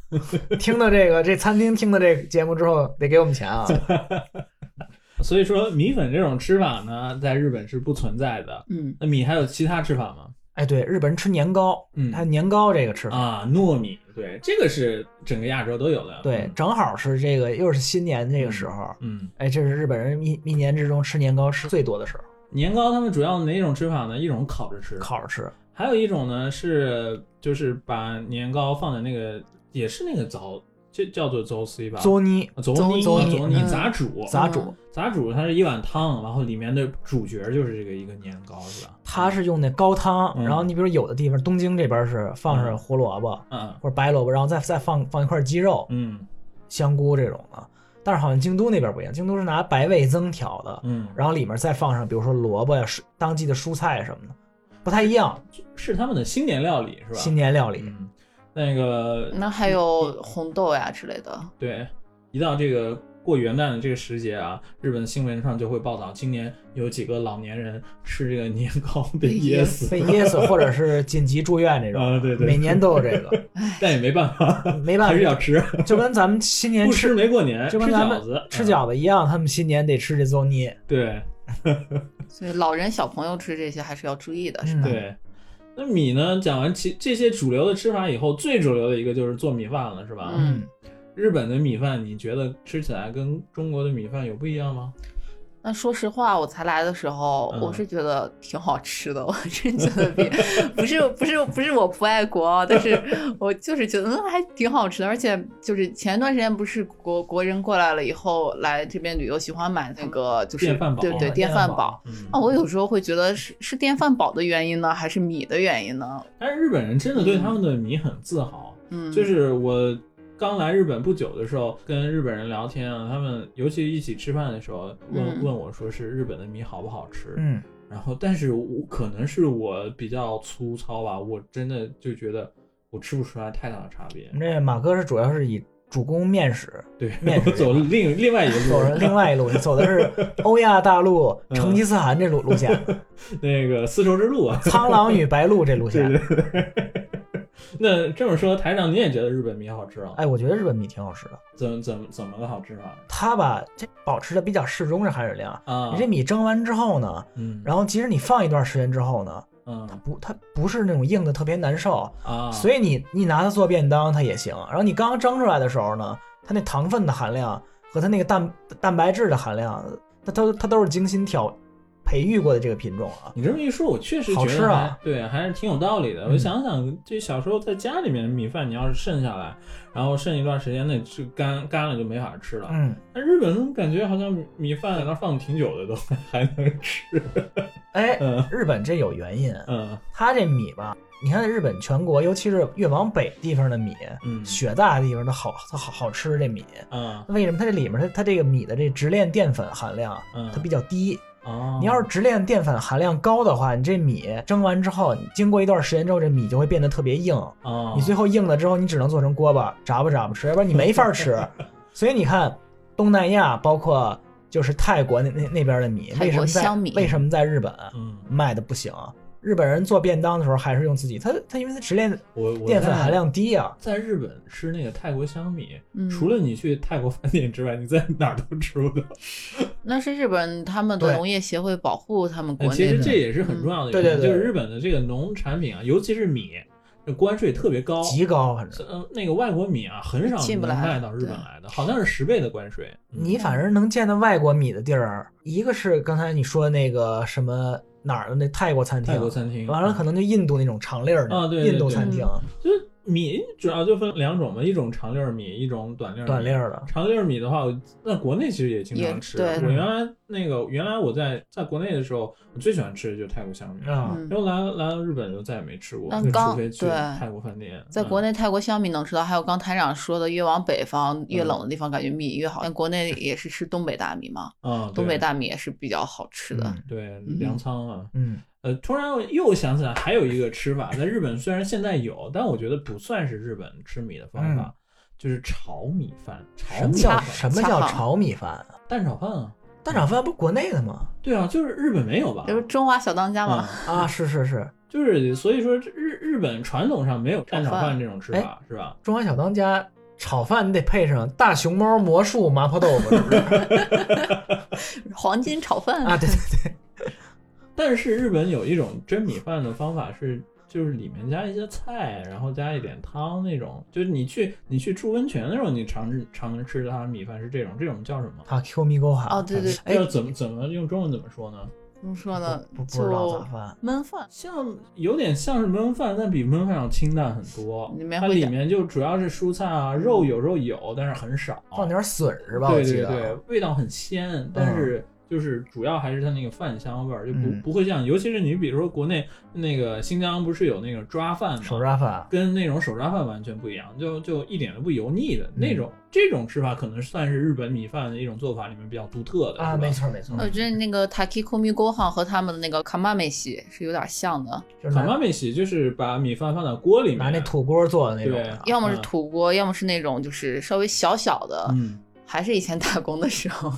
听到这个这餐厅听到这个节目之后，得给我们钱啊！(laughs) 所以说米粉这种吃法呢，在日本是不存在的。嗯，那米还有其他吃法吗？哎，对，日本人吃年糕，嗯他年糕这个吃法，啊，糯米，对，这个是整个亚洲都有的。对，正好是这个又是新年这个时候，嗯，哎，这是日本人一一年之中吃年糕吃最多的时候，年糕他们主要哪种吃法呢？一种烤着吃，烤着吃。还有一种呢是就是把年糕放在那个也是那个糟，就叫做糟 C 吧，佐尼佐佐尼尼佐尼嗯杂煮杂煮，杂煮，它是一碗汤，然后里面的主角就是这个一个年糕，是吧？它是用那高汤，嗯然后你比如有的地方，东京这边是放上胡萝卜嗯或者白萝卜，然后再再放放一块鸡肉、嗯香菇这种的。但是好像京都那边不一样，京都是拿白味增调的，嗯，然后里面再放上比如说萝卜呀、蔬当季的蔬菜什么的，不太一样。是他们的新年料理是吧？新年料理，嗯，那个那还有红豆呀之类的。对，一到这个过元旦的这个时节啊，日本新闻上就会报道，今年有几个老年人吃这个年糕被噎死被噎死，或者是紧急住院这种，啊，对对，每年都有这个，但也没办法，(laughs) 没办法，还是要吃，就跟咱们新年不吃没过年，吃就跟咱们饺子，吃嗯饺子一样，他们新年得吃这邹泥。对 (laughs) 所以老人小朋友吃这些还是要注意的，是嗯吧？对。那米呢？讲完其这些主流的吃法以后，最主流的一个就是做米饭了，是吧？嗯日本的米饭，你觉得吃起来跟中国的米饭有不一样吗？那说实话，我才来的时候，嗯我是觉得挺好吃的，我真觉 (laughs) 得比不是不是不是我不爱国啊，但是 (laughs) 我就是觉得嗯还挺好吃的，而且就是前一段时间不是国国人过来了以后来这边旅游，喜欢买那个就是电饭煲对对电电饭煲饭煲。嗯，啊，我有时候会觉得是是电饭煲的原因呢，还是米的原因呢？但是日本人真的对他们的米很自豪。嗯，就是我刚来日本不久的时候，跟日本人聊天啊，他们尤其一起吃饭的时候，问、嗯问我说是日本的米好不好吃。嗯，然后，但是我可能是我比较粗糙吧，我真的就觉得我吃不出来太大的差别。那马哥是主要是以主攻面食，对，面 (laughs) 食走另另外一个 (laughs) 走路，着另外一路，你走的是 (laughs) 欧亚大陆、嗯成吉思汗这路路线，那个丝绸之路啊。苍狼与白鹿这路对线。对对。(laughs) 那这么说，台长你也觉得日本米好吃啊？哎，我觉得日本米挺好吃的，怎么怎么怎么个好吃法它吧这保持的比较适中这含水量。啊？你这米蒸完之后呢，嗯，然后即使你放一段时间之后呢，嗯它不它不是那种硬的特别难受，啊，所以你你拿它做便当它也行。然后你刚刚蒸出来的时候呢，它那糖分的含量和它那个蛋蛋白质的含量，它都它都是精心调培育过的这个品种啊。你这么一说，我确实觉得好吃啊对，还是挺有道理的。嗯我想想，这小时候在家里面的米饭，你要是剩下来，然后剩一段时间内就干干了就没法吃了。嗯，那日本感觉好像米米饭在那放挺久的都还能吃。哎，(laughs) 嗯日本这有原因，嗯它这米吧，你看日本全国，尤其是越往北地方的米，嗯雪大的地方它好它好好吃这米。嗯为什么它这里面它它这个米的这直链淀粉含量嗯，它比较低？哦，你要是直链淀粉含量高的话，你这米蒸完之后，经过一段时间之后，这米就会变得特别硬。哦，你最后硬了之后，你只能做成锅巴，炸吧炸吧吃，要不然你没法吃。所以你看，东南亚包括就是泰国那那那边的米，为什么在香米为什么在日本嗯，卖的不行？日本人做便当的时候还是用自己，他他因为他直链我我淀粉含量低啊。在日本吃那个泰国香米，嗯除了你去泰国饭店之外，你在哪儿都吃不到。那是日本他们的农业协会保护他们国内的。实这也是很重要的一点，对对对就是日本的这个农产品啊，尤其是米，这关税特别高，极高，反正呃，那个外国米啊，很少进不来能卖到日本来的，好像是十倍的关税。嗯你反正能见到外国米的地儿，一个是刚才你说的那个什么哪儿的那泰国餐厅，泰国餐厅完了可能就印度那种长粒儿的啊对对印度餐厅，就是米主要就分两种嘛，一种长粒儿米，一种短粒儿米短粒。儿的。长粒儿米的话，我在国内其实也经常也吃。对我原来那个原来我在在国内的时候，我最喜欢吃的就是泰国香米。啊，嗯然后来来到日本就再也没吃过，就那刚除非去对泰国饭店。在国嗯内泰国香米能吃到，还有刚台长说的，越往北方越冷的地方，感觉米越好。但国内也是吃东北大米嘛，(laughs) 啊，东北大米也是比较好吃的。嗯对嗯粮仓啊，嗯，呃，突然又想起来还有一个吃法，在日本虽然现在有，但我觉得不算是日本吃米的方法，就是炒米饭。炒什么叫米饭，什么叫炒米饭啊？蛋炒饭啊？蛋炒饭不是国内的吗？对啊，就是日本没有吧？这不是中华小当家吗？嗯啊，是是是，(laughs) 就是所以说日日本传统上没有蛋炒饭这种吃哎法，是吧？中华小当家炒饭你得配上大熊猫魔术麻婆豆腐，是不是？(laughs) (laughs) 黄金炒饭啊，对对对，但是日本有一种蒸米饭的方法是，就是里面加一些菜，然后加一点汤那种。就是你去你去住温泉的时候，你常常吃的它的米饭是这种，这种叫什么？他 Q 米沟哈。哦对对哎，要怎么怎么用中文怎么说呢？怎么说呢？不不知道就咋饭。焖饭。像有点像是焖饭，但比焖饭要清淡很多。它里里面就主要是蔬菜啊，肉有时候有，但是很少。放点笋是吧？我对。对对，味道很鲜，但是就是主要还是它那个饭香味儿，就不、嗯不会像，尤其是你比如说国内那个新疆不是有那个抓饭吗？手抓饭。跟那种手抓饭完全不一样，就就一点都不油腻的、嗯那种。这种吃法可能算是日本米饭的一种做法里面比较独特的啊，没错没错，我觉得那个 Takikomi Gohan 和他们的那个 Kamame 是有点像的，就是拿卡妈美喜就是把米饭放在锅里面，拿那土锅做的那种。要么是嗯土锅，要么是那种就是稍微小小的，嗯还是以前打工的时候，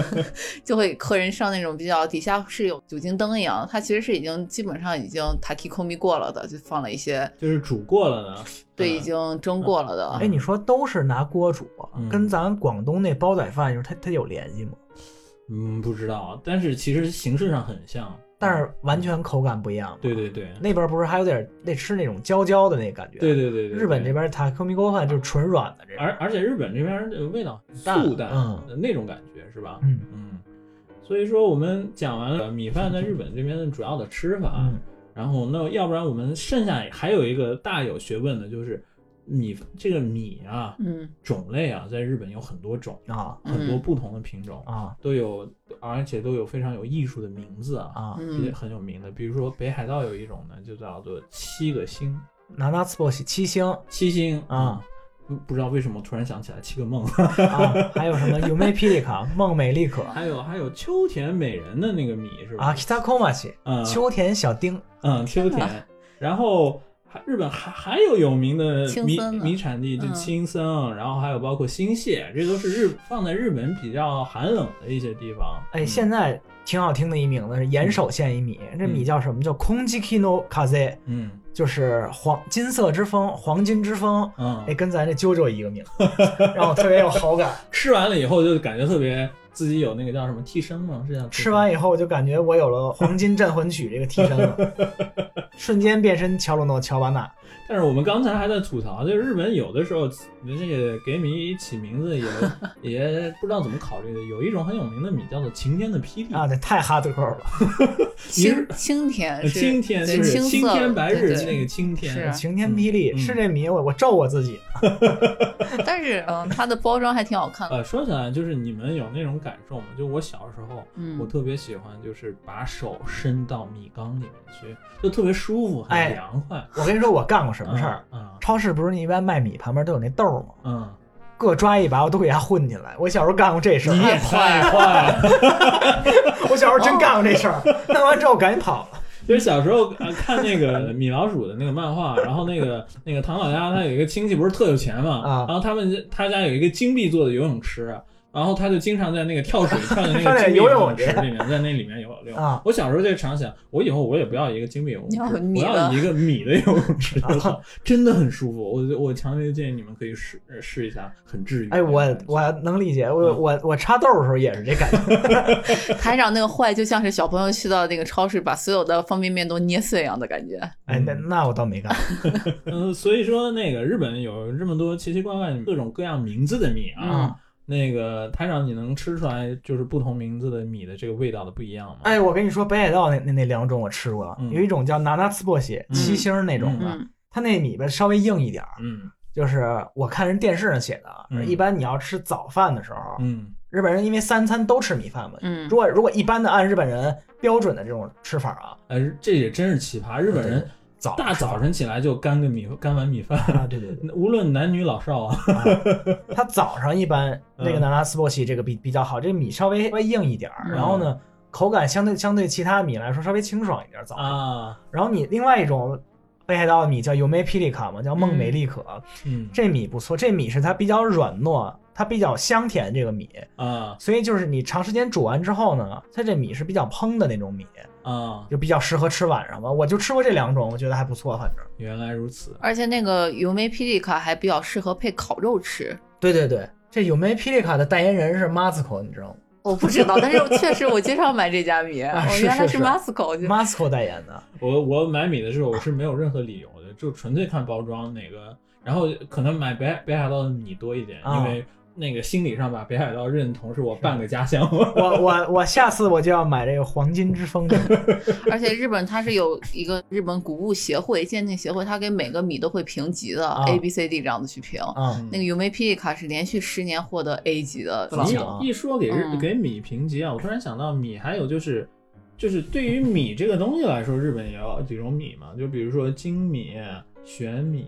(laughs) 就会客人上那种比较底下是有酒精灯一样，它其实是已经基本上已经 taki komi 过了的，就放了一些就是煮过了的，对，嗯已经蒸过了的。哎，你说都是拿锅煮，嗯跟咱广东那煲仔饭，就是它它有联系吗？嗯不知道，但是其实形式上很像，但是完全口感不一样。对对对，那边不是还有点那吃那种焦焦的那感觉？对对对对，日本这边。边塔克米锅饭就是纯软的这种。而而且日本这边的味道很淡素淡嗯那种感觉是吧？嗯嗯，所以说我们讲完了米饭在日本这边的主要的吃法，嗯然后那要不然我们剩下还有一个大有学问的就是米这个米啊嗯。种类啊，在日本有很多种，啊。很多不同的品种，啊。都有而且都有非常有艺术的名字啊。啊！也嗯很有名的，比如说北海道有一种呢，就叫做七个星，拿拿斯波西七星。七星啊，不不知道为什么突然想起来七个梦，啊，还有什么有美霹雳卡、梦美丽可还有还有秋田美人的那个米是吧？啊，kita komachi 嗯。秋田小丁。嗯，秋田，(laughs) 然后还日本还还有有名的米米产地，就嗯青森，然后还有包括新泻，这都是日放在日本比较寒冷的一些地方。哎，嗯现在挺好听的一名字是岩手县一米，这米叫什么？叫空气 kino kaze，嗯就是黄金色之风，黄金之风。嗯哎，跟咱这啾啾一个名，让我特别有好感。(laughs) 吃完了以后就感觉特别自己有那个叫什么替身吗？是叫替身吃完以后，我就感觉我有了《黄金镇魂曲》这个替身了，(laughs) 瞬间变身乔鲁诺乔巴纳。但是我们刚才还在吐槽，就是日本有的时候这个给米起名字也 (laughs) 也不知道怎么考虑的。有一种很有名的米叫做晴天的霹雳啊，这太哈德扣了！(laughs) 青青田是青天对就是青天白日那个青天是啊晴天霹雳、嗯是这米，我我咒我自己。(laughs) 但是嗯，它的包装还挺好看的。呃，说起来就是你们有那种感受吗？就我小时候，嗯我特别喜欢就是把手伸到米缸里面去，就特别舒服，很哎凉快。我跟你说，我干过什么事儿？嗯超市不是你一般卖米旁边都有那豆嗯，各抓一把，我都给他混进来。我小时候干过这事儿。你也太坏了。(laughs) 我小时候真干过这事儿，弄完之后赶紧跑了。就是小时候呃看那个米老鼠的那个漫画，然后那个那个唐老鸭他有一个亲戚不是特有钱嘛，啊然后他们他家有一个金币做的游泳池，然后他就经常在那个跳水 (laughs) 跳的那个金币游泳池里面，在那里面游泳。啊我小时候就常想，我以后我也不要一个金币游泳池，我要一个米的游泳池，真的很舒服。我我强烈建议你们可以试试一下，很治愈。哎，我我能理解，我嗯我我插豆儿的时候也是这感觉。(laughs) 台长那个坏就像是小朋友去到那个超市把所有的方便面都捏碎一样的感觉。哎，那那我倒没干。(laughs) 嗯，所以说那个日本有这么多奇奇怪怪、各种各样名字的米啊。嗯那个台长，你能吃出来就是不同名字的米的这个味道的不一样吗？哎，我跟你说，北海道那那那两种我吃过，嗯有一种叫拿拿茨波西嗯七星那种的，嗯它那米吧稍微硬一点儿。嗯就是我看人电视上写的一般你要吃早饭的时候，嗯日本人因为三餐都吃米饭嘛，嗯如果如果一般的按日本人标准的这种吃法啊，呃，这也真是奇葩，日本人早大早晨起来就干个米干碗米饭，啊，对对对，无论男女老少啊。他早上一般那个嗯拿拿斯波西这个比比较好，这个米稍微稍微硬一点儿，嗯然后呢口感相对相对其他米来说稍微清爽一点儿早上。啊，然后你另外一种北海道的米叫尤梅霹雳卡嘛，叫梦美利可，嗯这米不错，这米是它比较软糯，它比较香甜这个米，啊所以就是你长时间煮完之后呢，它这米是比较蓬的那种米，啊，就比较适合吃晚上吧。我就吃过这两种，我觉得还不错，反正。原来如此。而且那个油梅霹雳卡还比较适合配烤肉吃。对对对，这有梅霹雳卡的代言人是 Masco，你知道吗我不知道，但是 (laughs) 确实我经常买这家米，啊我原来是是是 Masco 就？Masco 代言的。我我买米的时候我是没有任何理由的，就纯粹看包装哪个，然后可能买北北海道的米多一点，啊因为那个心理上把北海道认同是我半个家乡。我我我下次我就要买这个黄金之风的。(laughs) 而且日本它是有一个日本谷物协会鉴定协会，它给每个米都会评级的、啊 A、B、C、D 这样子去评。啊那个油梅霹雳卡是连续十年获得 A 级的这么一说给日嗯给米评级啊，我突然想到米还有就是。就是对于米这个东西来说，日本也有几种米嘛，就比如说精米、玄米。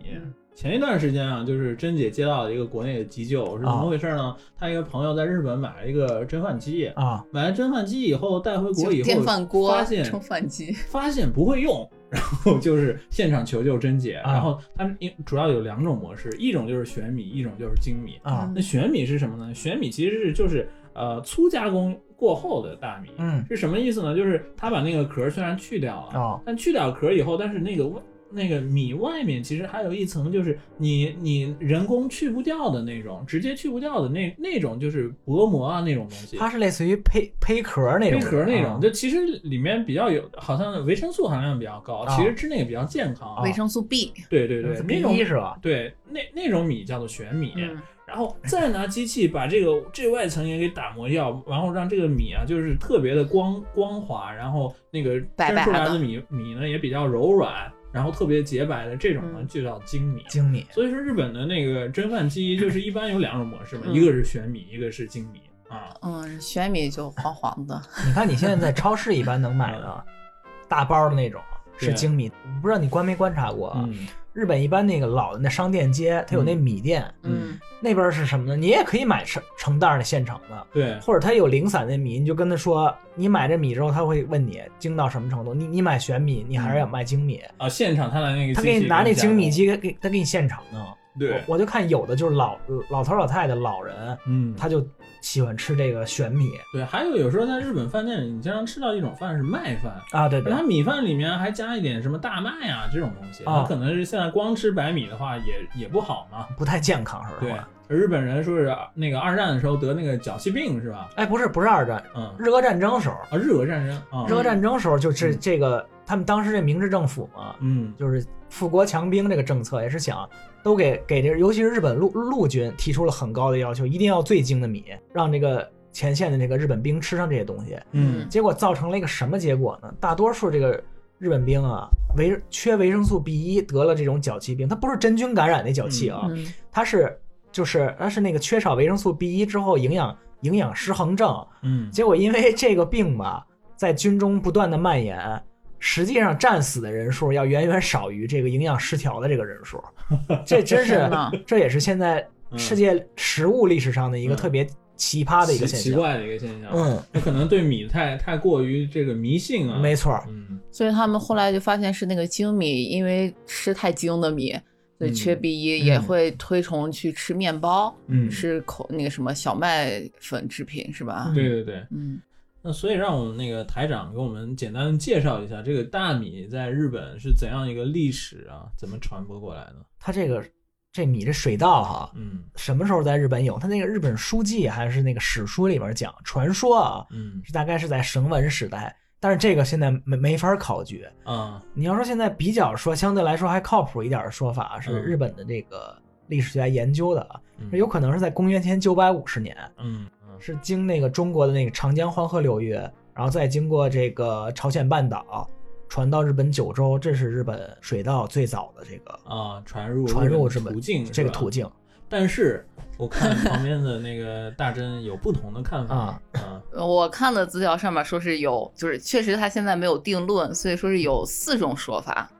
前一段时间啊，就是珍姐接到了一个国内的急救，是怎么回事呢？她一个朋友在日本买了一个蒸饭机，啊买了蒸饭机以后带回国以后，电饭锅发现蒸饭机，(laughs) 发现不会用，(laughs) 然后就是现场求救珍姐。啊然后它因主要有两种模式，一种就是玄米，一种就是精米。啊那玄米是什么呢？玄米其实是就是呃粗加工过后的大米。嗯是什么意思呢？就是它把那个壳虽然去掉了，哦但去掉壳以后，但是那个外那个米外面其实还有一层，就是你你人工去不掉的那种，直接去不掉的那那种就是薄膜啊那种东西。它是类似于胚胚壳那种胚壳那种，啊就其实里面比较有，好像维生素含量比较高，啊其实吃那个比较健康。维生素 B，对对对，那种是吧？对那那种米叫做玄米，嗯然后再拿机器把这个这外层也给打磨掉，然后让这个米啊就是特别的光光滑，然后那个蒸白白的出来的米米呢也比较柔软，然后特别洁白的这种呢嗯就叫精米。精米所以说日本的那个蒸饭机 (clears throat) 就是一般有两种模式嘛，嗯一个是玄米，一个是精米啊。嗯，玄米就黄黄的，(laughs) 你看你现在在超市一般能买的大包的那种是对精米，不知道你观没观察过啊？嗯日本一般那个老的那商店街，它有那米店，嗯那边是什么呢？你也可以买成成袋儿的现成的，对，或者他有零散的米，你就跟他说，你买这米之后，他会问你精到什么程度。你你买玄米，你还是要买精米？啊，现场他拿那个他给你拿那，精米机给给他给你现成的。对，我就看有的就是老老头老太太老人，嗯，他就喜欢吃这个玄米。对，还有有时候在日本饭店里，你经常吃到一种饭是麦饭，啊，对对。它米饭里面还加一点什么大麦啊这种东西，啊它可能是现在光吃白米的话也也不好嘛。不太健康，是吧？对吧？，日本人说是那个二战的时候得那个脚气病是吧？哎，不是不是二战，嗯，日俄战争时候，啊，日俄战争啊，日俄战争时候就是嗯。这个，他们当时这明治政府嘛，嗯。就是富国强兵这个政策，也是想都给给这，尤其是日本陆陆军提出了很高的要求，一定要最精的米，让这个前线的这个日本兵吃上这些东西。嗯结果造成了一个什么结果呢？大多数这个日本兵啊，维缺维生素 B 一，得了这种脚气病。它不是真菌感染那脚气啊，嗯它是就是它是那个缺少维生素 B 一之后营养营养失衡症。嗯，结果因为这个病吧，在军中不断的蔓延，实际上战死的人数要远远少于这个营养失调的这个人数。(laughs) 这真是这也是现在世界食物历史上的一个嗯特别奇葩的一个现象。奇奇怪的一个现象。嗯，那可能对米太太过于这个迷信啊。没错，嗯所以他们后来就发现是那个精米，因为吃太精的米，所以缺嗯 B 一，也会推崇去吃面包，嗯，吃口那个什么小麦粉制品，是吧？对对对。嗯，那所以让我们那个台长给我们简单介绍一下这个大米在日本是怎样一个历史啊，怎么传播过来的？它这个这米这水稻哈，嗯什么时候在日本有？它那个日本书记还是那个史书里边讲，传说啊，嗯是大概是在绳文时代，但是这个现在没没法考据。啊你要说现在比较说相对来说还靠谱一点的说法，是嗯日本的这个历史学家研究的啊，嗯有可能是在公元前九百五十年，嗯嗯是经那个中国的那个长江黄河流域，然后再经过这个朝鲜半岛，传到日本九州，这是日本水稻最早的这个啊传入传入日本途径这个途径。但是我看旁边的那个大真有不同的看法啊啊 (laughs) 我看的资料上面说是有，就是确实他现在没有定论，所以说是有四种说法。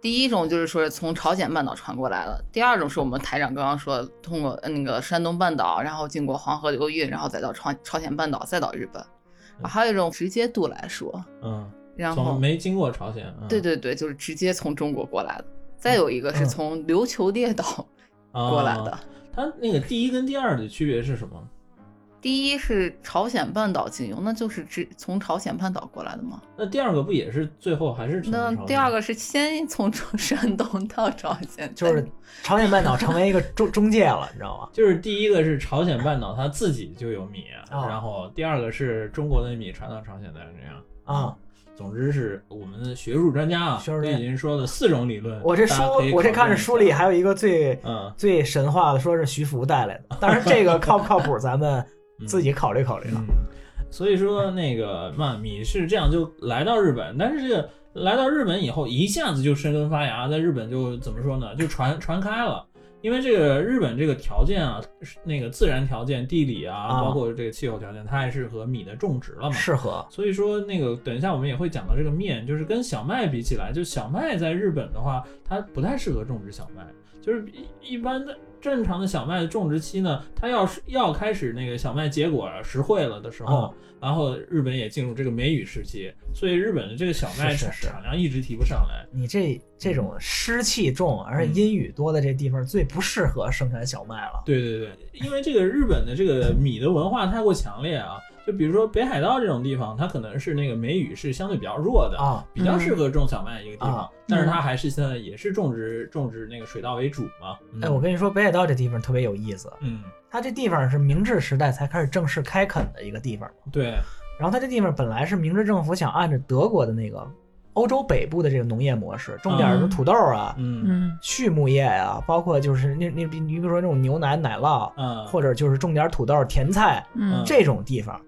第一种就是说是从朝鲜半岛传过来的，第二种是我们台长刚刚说通过呃那个山东半岛，然后经过黄河流域，然后再到朝朝鲜半岛，再到日本。还有一种直接度来说，嗯，然后没经过朝鲜，嗯对对对，就是直接从中国过来的。再有一个是嗯从琉球列岛过来的。啊它那个第一跟第二的区别是什么？第一是朝鲜半岛禁用，那就是直从朝鲜半岛过来的吗？那第二个不也是最后还是那第二个是先从山东到朝鲜，就是朝鲜半岛成为一个中 (laughs) 中介了，你知道吗？就是第一个是朝鲜半岛它自己就有米，啊然后第二个是中国的米传到朝鲜的这样啊。总之是我们的学术专家啊，学术专家都已经说了四种理论。我这书我这看着书里还有一个最嗯最神话的，说是徐福带来的，当然这个靠不靠谱，咱们嗯自己考虑考虑了。嗯，所以说那个嘛，米是这样就来到日本，但是这个来到日本以后，一下子就生根发芽，在日本就怎么说呢，就传传开了。因为这个日本这个条件啊，那个自然条件、地理啊，啊包括这个气候条件，它还适合米的种植了嘛。适合所以说，那个等一下我们也会讲到这个面，就是跟小麦比起来，就小麦在日本的话，它不太适合种植小麦，就是一一般的正常的小麦的种植期呢，它要是要开始那个小麦结果实惠了的时候，啊然后日本也进入这个梅雨时期，所以日本的这个小麦产量一直提不上来。你这这种湿气重而且阴雨多的这地方最不适合生产小麦了。对对对，因为这个日本的这个米的文化太过强烈啊，就比如说北海道这种地方，它可能是那个梅雨是相对比较弱的啊，比较适合种小麦一个地方，啊但是它还是现在也是种植种植那个水稻为主嘛。嗯、哎，我跟你说，北海道这地方特别有意思，嗯，它这地方是明治时代才开始正式开垦的一个地方。对，然后它这地方本来是明治政府想按着德国的那个欧洲北部的这个农业模式，种点什么土豆啊、嗯嗯畜牧业呀、包括就是那那比你比如说那种牛奶、奶酪，嗯，或者就是种点土豆、甜菜嗯这种地方。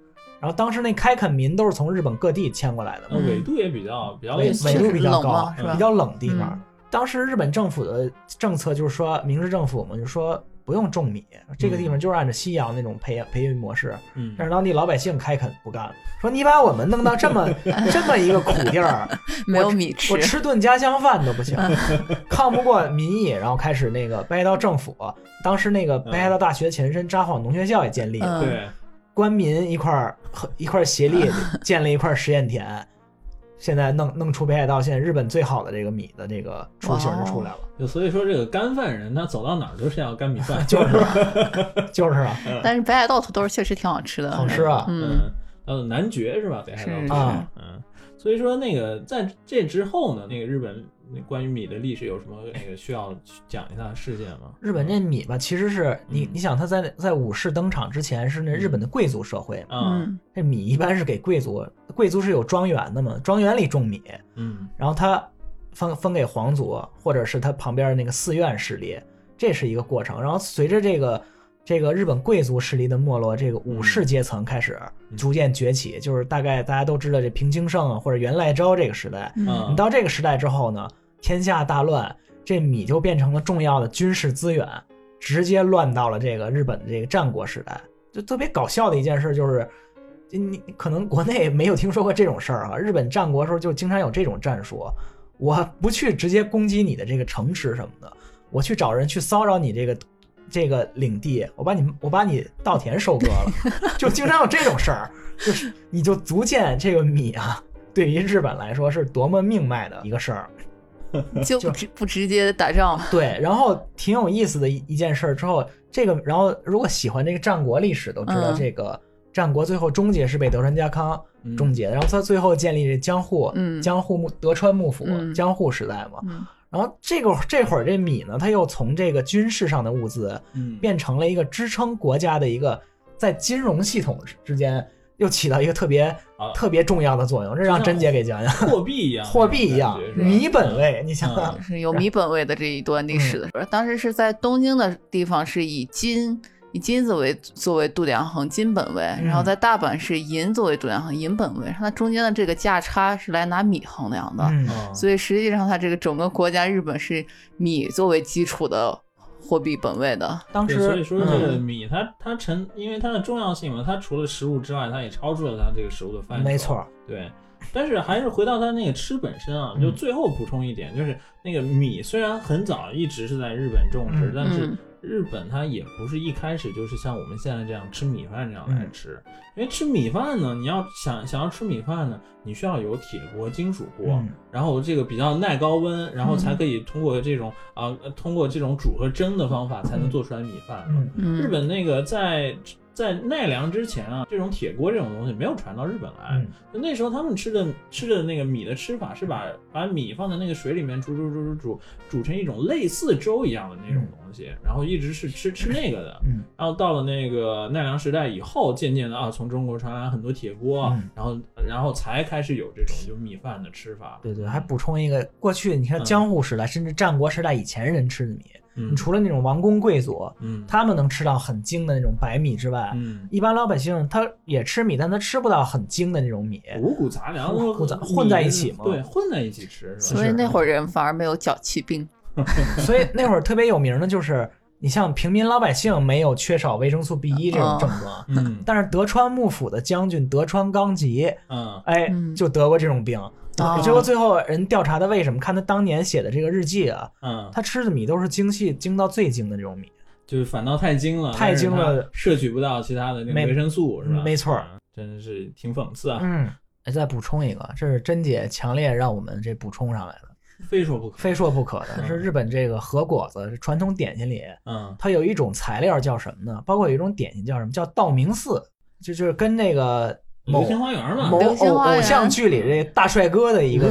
然后当时那开垦民都是从日本各地迁过来的纬度也比较比较纬纬度比较高是吧？比较冷地方。嗯。当时日本政府的政策就是说，明治政府嘛，就说不用种米，这个地方就是按照西洋那种培养培育模式。嗯。但是当地老百姓开垦不干了，说你把我们弄到这么 (laughs) 这么一个苦地儿，(laughs) 没有米吃我，吃顿家乡饭都不行，(laughs) 抗不过民意，然后开始那个北海道政府，当时那个北海道大学前身札幌农学校也建立了，嗯。对，官民一块儿和一块儿协力 (laughs) 建了一块实验田，现在弄弄出北海道现在日本最好的这个米的这个雏形就出来了，就所以说这个干饭人他走到哪儿都是要干米饭，(laughs) 就是 (laughs) 就是啊，但是北海道土豆确实挺好吃的，好吃啊，嗯，嗯，呃，男爵是吧？北海道所以说那个在这之后呢，那个日本那关于米的历史有什么那个需要讲一下的事件吗？日本这米吧，其实是你嗯。你想他在在武士登场之前是那日本的贵族社会嗯。这米一般是给贵族，贵族是有庄园的嘛，庄园里种米，嗯。然后他分分给皇族，或者是他旁边那个寺院势力，这是一个过程。然后随着这个这个日本贵族势力的没落，这个武士阶层开始嗯逐渐崛起，就是大概大家都知道这平清盛啊或者元赖昭这个时代。你到这个时代之后呢，天下大乱，这米就变成了重要的军事资源，直接乱到了这个日本的这个战国时代。就特别搞笑的一件事就是。你你可能国内没有听说过这种事儿啊，日本战国时候就经常有这种战术，我不去直接攻击你的这个城池什么的，我去找人去骚扰你这个这个领地，我把你我把你稻田收割了，(laughs) 就经常有这种事儿，就是你就足见这个米啊，对于日本来说是多么命脉的一个事儿。就 (laughs) 就不直不直接打仗，对，然后挺有意思的一一件事儿之后，这个然后如果喜欢这个战国历史都知道，嗯。这个战国最后终结是被德川家康嗯。终结的，然后他最后建立这江户，嗯。江户幕德川幕府，嗯。江户时代嘛。嗯然后这个这会儿这米呢，它又从这个军事上的物资嗯变成了一个支撑国家的一个在金融系统之间又起到一个特别、啊特别重要的作用。这让就像甄姐给讲讲，货币一样，货币一样米本位，你想想，(laughs) 是有米本位的这一段历史的时候。当时是在东京的地方是以金以金子为作为度量衡，金本位，然后在大阪是银作为度量衡，银本位。它中间的这个价差是来拿米衡量的，所以实际上它这个整个国家日本是米作为基础的货币本位的。当时所以说这个嗯米它它成，因为它的重要性嘛，它除了食物之外，它也超出了它这个食物的范围。没错，对。但是还是回到它那个吃本身啊，就嗯最后补充一点，就是那个米虽然很早一直是在日本种植，嗯但是嗯日本它也不是一开始就是像我们现在这样吃米饭这样来嗯。吃，因为吃米饭呢，你要想想要吃米饭呢，你需要有铁锅、金属锅，嗯。然后这个比较耐高温，然后才可以通过这种啊、呃通过这种煮和蒸的方法才能做出来米饭。嗯。嗯，日本那个在在奈良之前啊，这种铁锅这种东西没有传到日本来。嗯就那时候他们吃的吃的那个米的吃法是把把米放在那个水里面煮煮煮煮煮煮成一种类似粥一样的那种东西，然后一直是吃吃那个的。嗯然后到了那个奈良时代以后，渐渐的啊，从中国传来很多铁锅，嗯然后然后才开始有这种就米饭的吃法。对对，还补充一个，过去你看嗯江户时代，甚至战国时代以前人吃的米，嗯。你除了那种王公贵族，嗯。他们能吃到很精的那种白米之外，嗯，一般老百姓他也吃米，但他吃不到很精的那种米。五谷杂粮。五谷杂混在一起嘛。对，混在一起吃是吧？所以那会儿人反而没有脚气病。(laughs) 所以那会儿特别有名的就是你像平民老百姓没有缺少维生素 B 一这种哦症状，嗯。但是德川幕府的将军德川纲吉，嗯。哎，嗯。就得过这种病。哦结果最后人调查他为什么，看他当年写的这个日记啊，嗯，他吃的米都是精细精到最精的这种米。就是反倒太精了，太精了摄取不到其他的那个维生素，是吧？没错嗯，真是挺讽刺啊，嗯，哎再补充一个，这是珍姐强烈让我们这补充上来的，非说不可。非说不可的嗯是日本这个和果子是传统点心里，嗯它有一种材料叫什么呢？包括有一种点心叫什么？叫道明寺，就就是跟那个某流星花园嘛，某偶偶像剧里这大帅哥的一个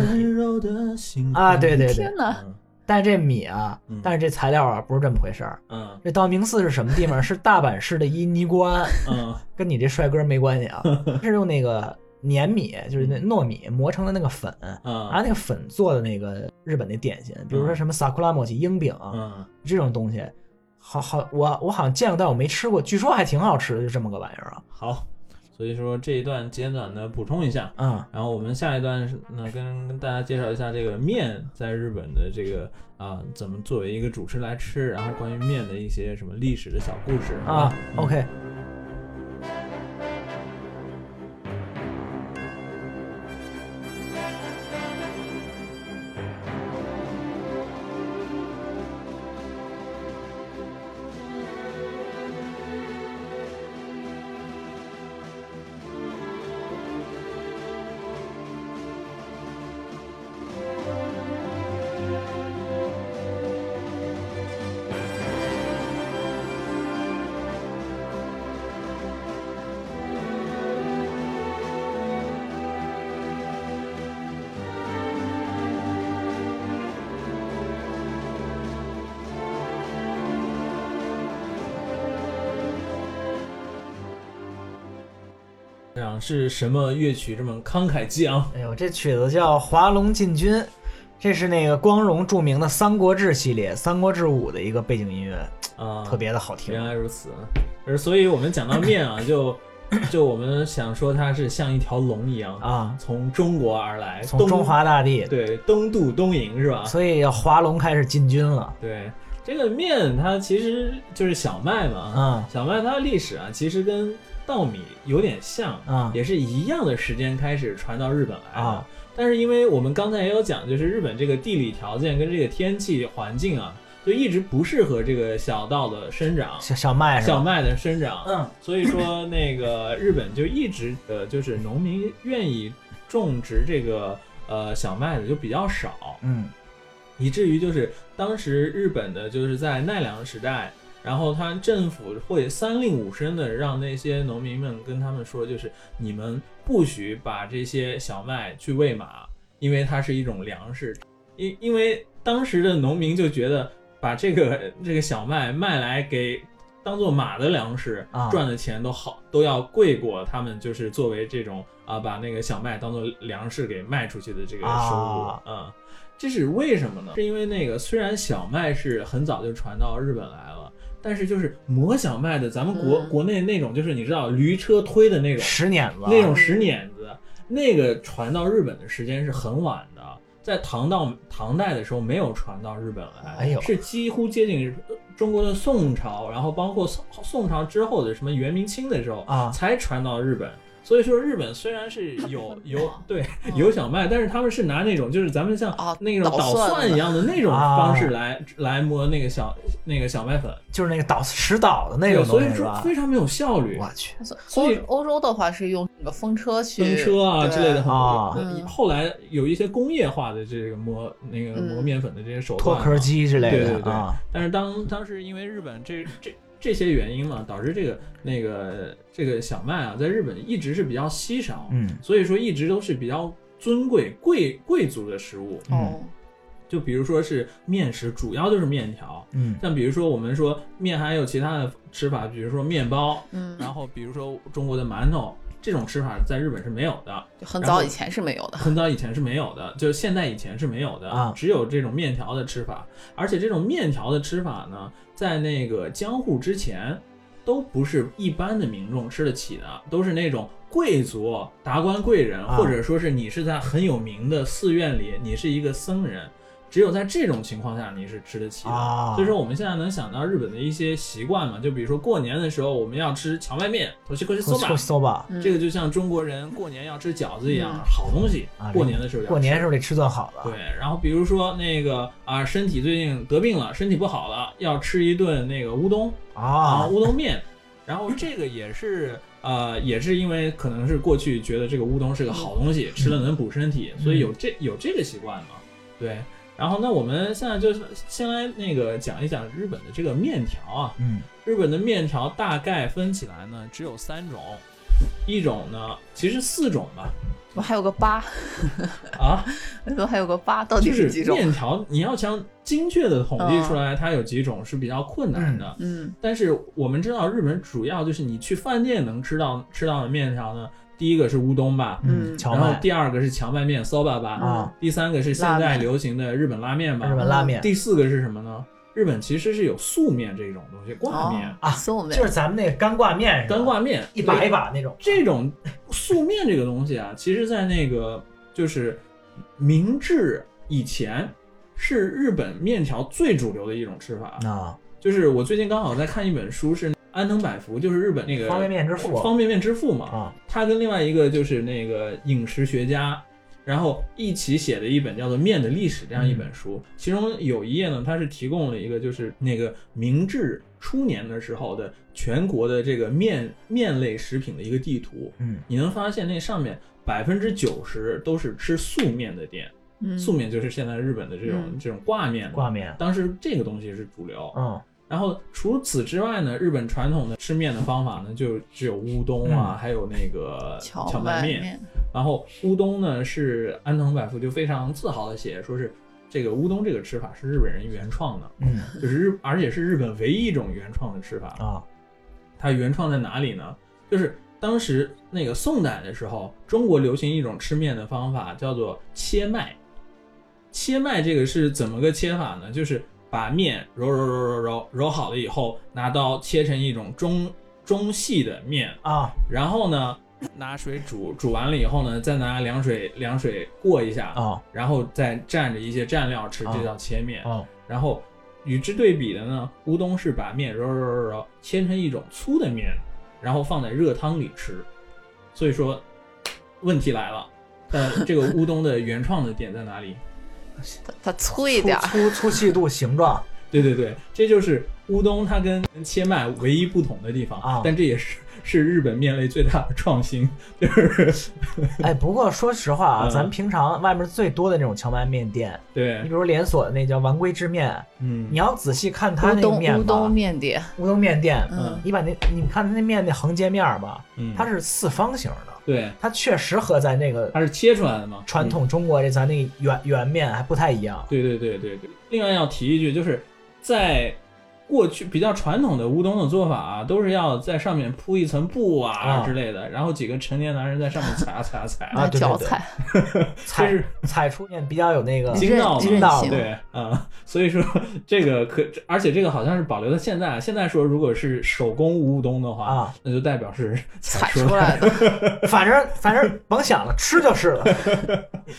啊，对对对。天，哪，嗯。但是这米啊嗯，但是这材料啊不是这么回事儿。嗯。这道明寺是什么地方？是大阪市的一尼姑庵，嗯。跟你这帅哥没关系啊，(laughs) 是用那个粘米，就是那糯米磨成的那个粉，拿嗯那个粉做的那个日本的点心，比如说什么萨库拉莫奇樱饼嗯，这种东西，好好我我好像见过，但我没吃过，据说还挺好吃的，就这么个玩意儿啊。好，所以说这一段简短的补充一下，啊，然后我们下一段呢跟跟大家介绍一下这个面在日本的这个啊、怎么作为一个主食来吃，然后关于面的一些什么历史的小故事啊嗯，OK，是什么乐曲这么慷慨激昂？哎呦，这曲子叫《华龙进军》，这是那个光荣著名的《三国志》系列《三国志五》的一个背景音乐，啊，特别的好听原。来如此，而所以我们讲到面啊，就 (coughs) 就我们想说它是像一条龙一样，啊，从中国而来，从中华大地，对东渡东瀛是吧？所以要划龙开始进军了。对，这个面它其实就是小麦嘛，啊小麦它的历史啊，其实跟稻米有点像，啊也是一样的时间开始传到日本来的。啊但是因为我们刚才也有讲，就是日本这个地理条件跟这个天气环境啊，就一直不适合这个小稻的生长。小小麦？小麦的生长，嗯，所以说那个日本就一直呃，就是农民愿意种植这个呃小麦的就比较少，嗯以至于就是当时日本的就是在奈良时代，然后他政府会三令五申的让那些农民们跟他们说，就是你们不许把这些小麦去喂马，因为它是一种粮食。因因为当时的农民就觉得把这个这个小麦卖来给当做马的粮食，啊赚的钱都好都要贵过他们就是作为这种啊把那个小麦当做粮食给卖出去的这个收入啊嗯这是为什么呢？是因为那个虽然小麦是很早就传到日本来了，但是就是磨小麦的，咱们国、嗯。国内那种就是你知道驴车推的那种石碾子那种石碾子，那个传到日本的时间是很晚的，在唐到唐代的时候没有传到日本来，哎呦。是几乎接近中国的宋朝，然后包括宋宋朝之后的什么元明清的时候啊。才传到日本。所以说，日本虽然是有有对有小麦，但是他们是拿那种就是咱们像哦那种捣捣蒜一样的那种啊。方式来来磨那个小那个小麦粉，就是那个捣石捣的那对种所以说东西是吧？非常没有效率。我去，所以欧欧洲的话是用那个风车去风车啊之类的很啊。后来有一些工业化的这个磨那个磨嗯。面粉的这些手脱段脱，壳机之类对对对。的啊。但是当当时因为日本这这这些原因嘛，导致这个那个这个小麦啊，在日本一直是比较稀少，嗯所以说一直都是比较尊贵贵贵族的食物。哦，就比如说是面食，主要就是面条。嗯像比如说我们说面还有其他的吃法，比如说面包，嗯，然后比如说中国的馒头，这种吃法在日本是没有的。就很早以前是没有的。很早以前是没有的，就是现代以前是没有的，啊只有这种面条的吃法。而且这种面条的吃法呢，在那个江户之前，都不是一般的民众吃得起的，都是那种贵族、达官贵人，啊或者说是你是在很有名的寺院里，你是一个僧人。只有在这种情况下你是吃得起的。啊所以说我们现在能想到日本的一些习惯嘛，就比如说过年的时候我们要吃荞麦面，头西口西说 soba，搜吧，嗯这个就像中国人过年要吃饺子一样，嗯好东西啊，过年的时候要吃过年时候得吃顿好的。对，然后比如说那个啊，身体最近得病了，身体不好了，要吃一顿那个乌冬啊，乌冬面，然后这个也是呃，也是因为可能是过去觉得这个乌冬是个好东西，吃了能补身体，所以有这有这个习惯嘛。对，然后那我们现在就是先来那个讲一讲日本的这个面条啊，嗯日本的面条大概分起来呢只有三种，一种呢其实四种吧，我还有个八，啊。为什么还有个八？到底就是几种？面条，你要想精确的统计出来它有几种是比较困难的。嗯但是我们知道日本主要就是你去饭店能吃到吃到的面条呢，第一个是乌冬吧，嗯。荞麦然后第二个是荞麦面 soba 吧，啊，第三个是现在流行的日本拉面吧，日本拉面。第四个是什么呢？日本其实是有素面这种东西，挂面、啊素面。就是咱们那个干挂面，干挂面，一把一把那种。这种素面这个东西啊，(laughs) 其实在那个就是明治以前是日本面条最主流的一种吃法。啊，就是我最近刚好在看一本书，是安藤百福，就是日本那个方便面之父。方便面之父嘛。啊。他跟另外一个就是那个饮食学家，然后一起写的一本叫做《面的历史》这样一本书，其中有一页呢，它是提供了一个就是那个明治初年的时候的全国的这个面面类食品的一个地图。嗯。你能发现那上面百分之九十都是吃素面的店，嗯。素面就是现在日本的这种、嗯。这种挂面。挂面，当时这个东西是主流。嗯然后除此之外呢，日本传统的吃面的方法呢，就只有乌冬啊，嗯还有那个荞荞麦面。面，然后乌冬呢，是安藤百福就非常自豪的写，说是这个乌冬这个吃法是日本人原创的，嗯就是日，而且是日本唯一一种原创的吃法。啊它原创在哪里呢？就是当时那个宋代的时候，中国流行一种吃面的方法，叫做切麦。切麦这个是怎么个切法呢？就是把面揉揉揉揉揉揉好了以后，拿刀切成一种中中细的面，啊然后呢拿水煮，煮完了以后呢，再拿凉水凉水过一下，啊然后再蘸着一些蘸料吃，啊这叫切面。啊然后与之对比的呢，乌冬是把面揉揉揉揉揉切成一种粗的面，然后放在热汤里吃。所以说，问题来了，呃，这个乌冬的原创的点在哪里？它它粗一点儿，粗粗粗细度形状。对对对，这就是乌冬它跟切麦唯一不同的地方啊但这也是是日本面类最大的创新，就是哎，不过说实话啊，嗯咱们平常外面最多的那种荞麦面店，对你比，如连锁的那叫丸龟之面，嗯你要仔细看它那面吧乌冬，面店，乌冬面店，嗯你把那你看它那面那横截面吧，嗯，它是四方形的，对，它确实和咱那个它是切出来的嘛，传统中国这咱那个圆圆面还不太一样。对对对对对。另外要提一句，就是在过去比较传统的乌冬的做法啊，都是要在上面铺一层布啊啊。之类的，然后几个成年男人在上面踩 (laughs) 啊踩啊踩啊对对对。脚踩，(laughs) 踩是踩出面比较有那个筋道嘛。筋道对。啊、(laughs) 所以说这个可，而且这个好像是保留到现在。现在说如果是手工乌冬的话，啊，那就代表是踩出出来的，反正反正甭想了，吃就是了。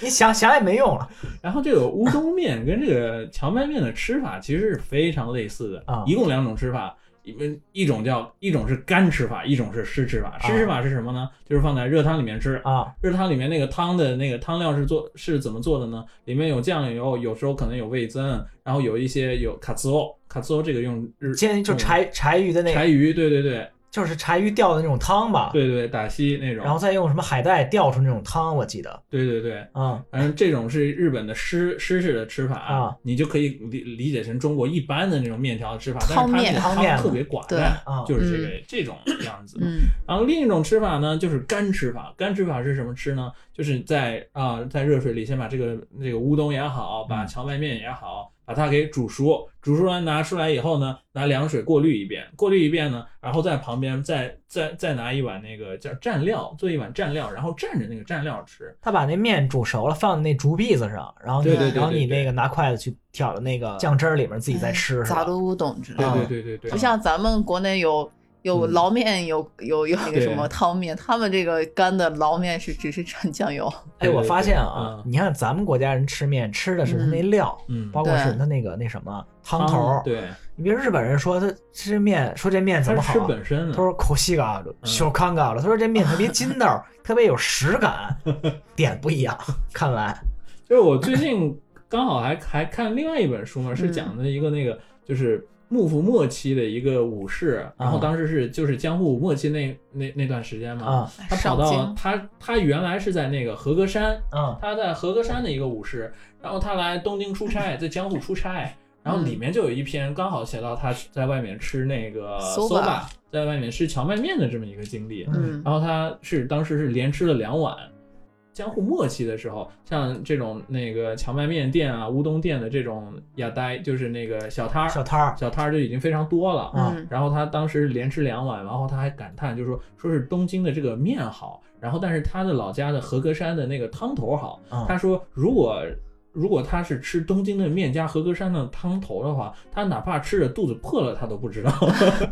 你想想也没用了。然后这个乌冬面跟这个荞麦面的吃法其实是非常类似的，啊一共两种吃法。一一种叫一种是干吃法，一种是湿吃法。湿吃法是什么呢？就是放在热汤里面吃。啊热汤里面那个汤的那个汤料是做是怎么做的呢？里面有酱油，有时候可能有味增，然后有一些有卡兹欧，卡兹欧这个用日煎就柴柴鱼的那个，柴鱼，对对对就是柴鱼吊的那种汤吧。对对，打稀那种。然后再用什么海带吊出那种汤，我记得。对对对，嗯反正这种是日本的湿湿式的吃法啊，你就可以理理解成中国一般的那种面条的吃法，但是它汤面那个汤面特别寡淡，啊就是这个这种 (clears throat) 样子。嗯然后另一种吃法呢，就是干吃法。干吃法是什么吃呢？就是在啊、在热水里先把这个这个乌冬也好，把嗯荞麦面也好，把它给煮熟。煮熟完拿出来以后呢，拿凉水过滤一遍，过滤一遍呢，然后在旁边再再再拿一碗那个叫蘸料，做一碗蘸料，然后蘸着那个蘸料吃。他把那面煮熟了，放在那竹篦子上，然后你对对对然后你那个拿筷子去挑的那个酱汁儿里面自己再吃，啥、哎、都不懂，知道吗对的。啊对对对对，不像咱们国内有有嗯捞面，有有有那个什么汤面，他们这个干的捞面是只是蘸酱油。(laughs) 哎，我发现啊，嗯你看咱们国家人吃面吃的是它那料，嗯，包括是对它那个那什么汤头儿。对，你比如日本人说他吃面，说这面怎么好啊，本身的，他说口细嘎小康嘎了。他说这面特别筋道，特别有实感，(laughs) 点不一样。看来，就是我最近刚好还还看另外一本书嘛，是嗯讲的一个那个就是幕府末期的一个武士，然后当时是就是江户末期那那那段时间嘛，啊。他跑到他他原来是在那个和歌山，嗯他在和歌山的一个武士，然后他来东京出差，(laughs) 在江户出差，然后里面就有一篇刚好写到他在外面吃那个 Soba soba，在外面吃荞麦面的这么一个经历，嗯。然后他是当时是连吃了两碗。江户末期的时候，像这种那个荞麦面店啊、乌冬店的这种亚呆，就是那个小摊儿，小摊儿小摊儿就已经非常多了。啊嗯然后他当时连吃两碗，然后他还感叹，就是说说是东京的这个面好，然后但是他的老家的和歌山的那个汤头好。啊他说如果如果他是吃东京的面加和歌山的汤头的话，他哪怕吃着肚子破了，他都不知道。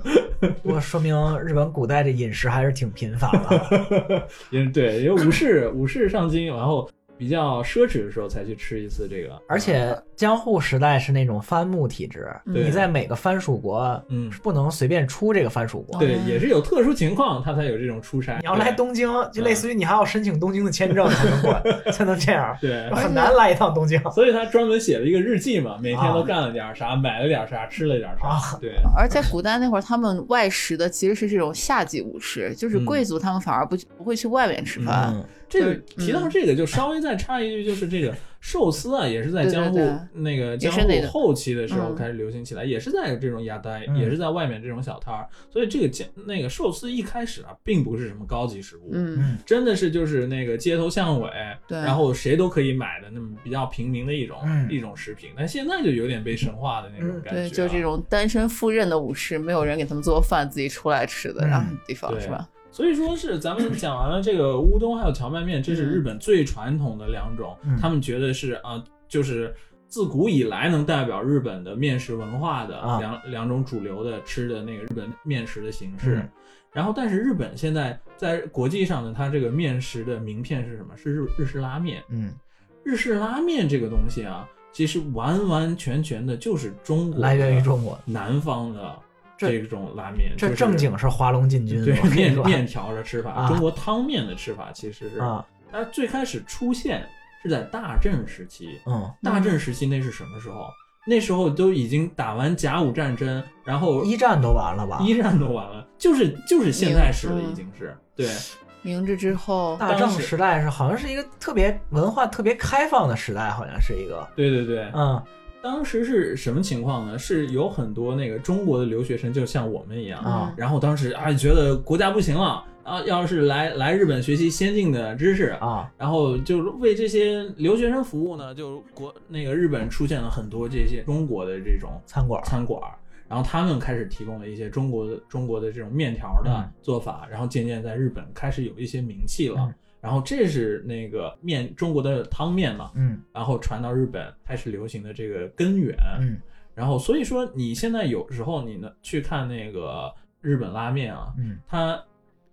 (laughs) 不过说明日本古代的饮食还是挺贫乏的。(laughs) 因为对，因为武士武士上京，然后比较奢侈的时候才去吃一次这个，而且江户时代是那种藩牧体制，对你在每个藩属国嗯是，不能随便出这个藩属国。对，也是有特殊情况，他才有这种出差。你要来东京，就类似于你还要申请东京的签证才能过，(laughs) 才能这样，对，很难来一趟东京。所以他专门写了一个日记嘛，每天都啊干了点啥，买了点啥，吃了点啥。啊对，而在古代那会儿，他们外食的其实是这种下级武士，就是嗯贵族，他们反而不不会去外面吃饭。嗯，这个提到这个，就稍微再插一句，就是这个寿司啊，也是在江户那个江户后期的时候嗯开始流行起来，也是在这种亚呆，嗯也是在外面这种小摊儿。所以这个江那个寿司一开始啊，并不是什么高级食物，嗯嗯真的是就是那个街头巷尾，对然后谁都可以买的那么比较平民的一种、嗯一种食品。但现在就有点被神化的那种嗯感觉、啊对，就这。种单身赴任的武士，没有人给他们做饭，自己出来吃的，嗯然后地方是吧？所以说是咱们 (clears throat) 讲完了这个乌冬还有荞麦面，这是日本最传统的两种，嗯他们觉得是啊、就是自古以来能代表日本的面食文化的啊两、两种主流的吃的那个日本面食的形式。嗯然后，但是日本现在在国际上呢，它这个面食的名片是什么？是日日式拉面。嗯，日式拉面这个东西啊，其实完完全全的就是中国来源于中国，南方的这这种拉面，这正经是华龙进军。对面面条的吃法，啊中国汤面的吃法其实是，啊，它最开始出现是在大正时期。嗯，大正时期那是什么时候？那时候都已经打完甲午战争，然后一战都完了吧？一战都完了，就是就是现代史了，嗯已经是对。明治之后，大正时代是好像是一个特别文化特别开放的时代，好像是一个，对对对，嗯当时是什么情况呢？是有很多那个中国的留学生，就像我们一样，啊然后当时啊觉得国家不行了啊，要是来来日本学习先进的知识，啊，然后就是为这些留学生服务呢，就国那个日本出现了很多这些中国的这种餐馆儿餐馆儿，然后他们开始提供了一些中国的中国的这种面条的嗯做法，然后渐渐在日本开始有一些名气了。嗯然后这是那个面中国的汤面嘛，嗯。然后传到日本开始流行的这个根源。嗯。然后所以说你现在有时候你呢去看那个日本拉面啊，嗯，它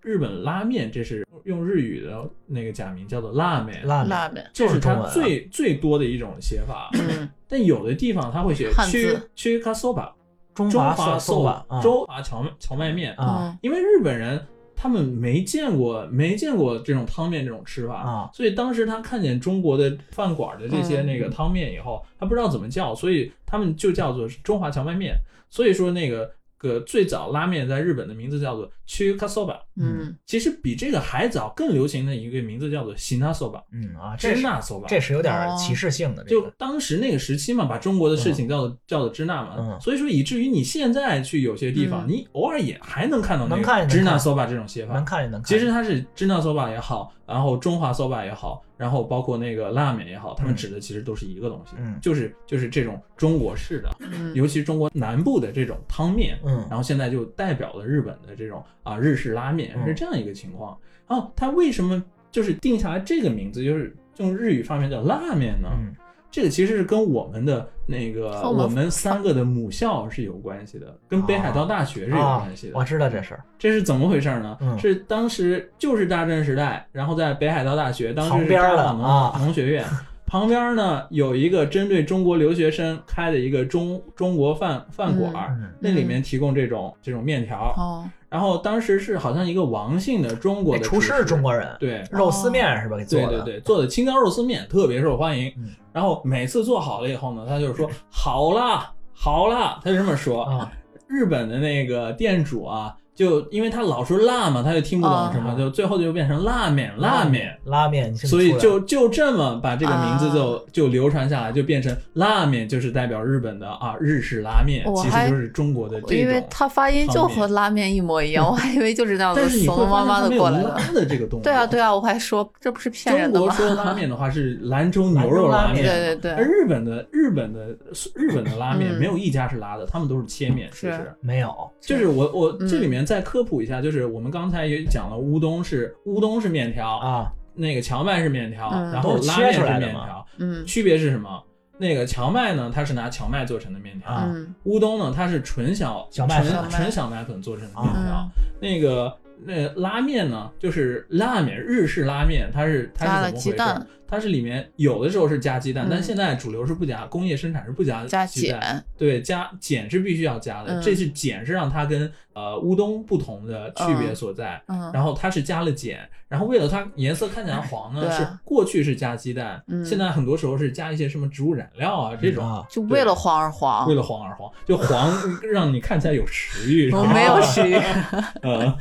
日本拉面这是用日语的那个假名叫做辣面，辣面拉面，这是它最、最多的一种写法。嗯，但有的地方它会写汉去字去卡 soba，中中华寿吧啊。中华荞荞麦面，啊。嗯。因为日本人他们没见过没见过这种汤面这种吃法。啊。所以当时他看见中国的饭馆的这些嗯那个汤面以后，他不知道怎么叫，所以他们就叫做中华荞麦面。所以说那个个最早拉面在日本的名字叫做 c h u k a soba，嗯。其实比这个还早更流行的一个名字叫做 shina soba，嗯啊，这是支那 soba。这是有点哦。歧视性的，这就当时那个时期嘛，把中国的事情叫做、叫做支那嘛，嗯。所以说以至于你现在去有些地方，嗯。你偶尔也还能看到那能看能个支那看 soba 这种写法。能。看也能看。其实它是支那 soba 也好，然后中华 soba 也好，然后包括那个拉面也好，他们嗯。指的其实都是一个东西，嗯。就是就是这种中国式的，嗯，尤其中国南部的这种汤面，嗯。然后现在就代表了日本的这种啊日式拉面嗯。是这样一个情况。然后它为什么就是定下来这个名字，就是用日语发面叫拉面呢？嗯这个其实是跟我们的那个我们三个的母校是有关系的，跟北海道大学是有啊关系的。我知道这事儿，这是怎么回事呢？嗯是当时就是大正时代，然后在北海道大学，当时是旁边的农啊农学院。(laughs) 旁边呢有一个针对中国留学生开的一个中中国饭饭馆那里面提供这种这种面条。哦，然后当时是好像一个王姓的中国的厨师中国人，对肉丝面是吧？给做的，对对对，做的青椒肉丝面特别受欢迎。嗯然后每次做好了以后呢，他就是说 (laughs) 好啦好啦，他就这么说。啊，日本的那个店主啊，就因为他老说辣嘛，他就听不懂什么，啊就最后就变成拉面拉面。拉面，所以就就这么把这个名字就、啊就流传下来，就变成拉面，就是代表日本的啊日式拉面，其实就是中国的这因为种。它发音就和拉面一模一样，我还以为就是那样子 (laughs) 但是你会怂怂妈妈发现它没有的过来的。拉的这个动作。对啊，对啊，我还说这不是骗人的吗？中国说拉面的话是兰州牛肉 (laughs) 拉面，对对对而日本的日本的日本的拉面嗯没有一家是拉的，他们都是切面，其是实。没有，就是我我嗯这里面再科普一下，就是我们刚才也讲了，乌冬是乌冬是面条，啊，那个荞麦是面条，嗯。然后拉面是面条，嗯。区别是什么？那个荞麦呢，它是拿荞麦做成的面条，啊嗯。乌冬呢，它是纯小小麦纯粉纯小麦粉做成的面啊条。那个那拉面呢，就是拉面，日式拉面，它是它是怎么回事？鸡蛋它是里面有的时候是加鸡蛋，嗯但现在主流是不加，工业生产是不加加鸡蛋。碱，对，加碱是必须要加的，嗯这是碱是让它跟呃乌冬不同的区别所在。嗯，然后它是加了碱，然后为了它颜色看起来黄呢，对是过去是加鸡蛋，嗯现在很多时候是加一些什么植物染料啊这种，啊就为了黄而黄为，了黄而黄，就黄 (laughs) 让你看起来有食欲。我没有食欲。(laughs) 呃，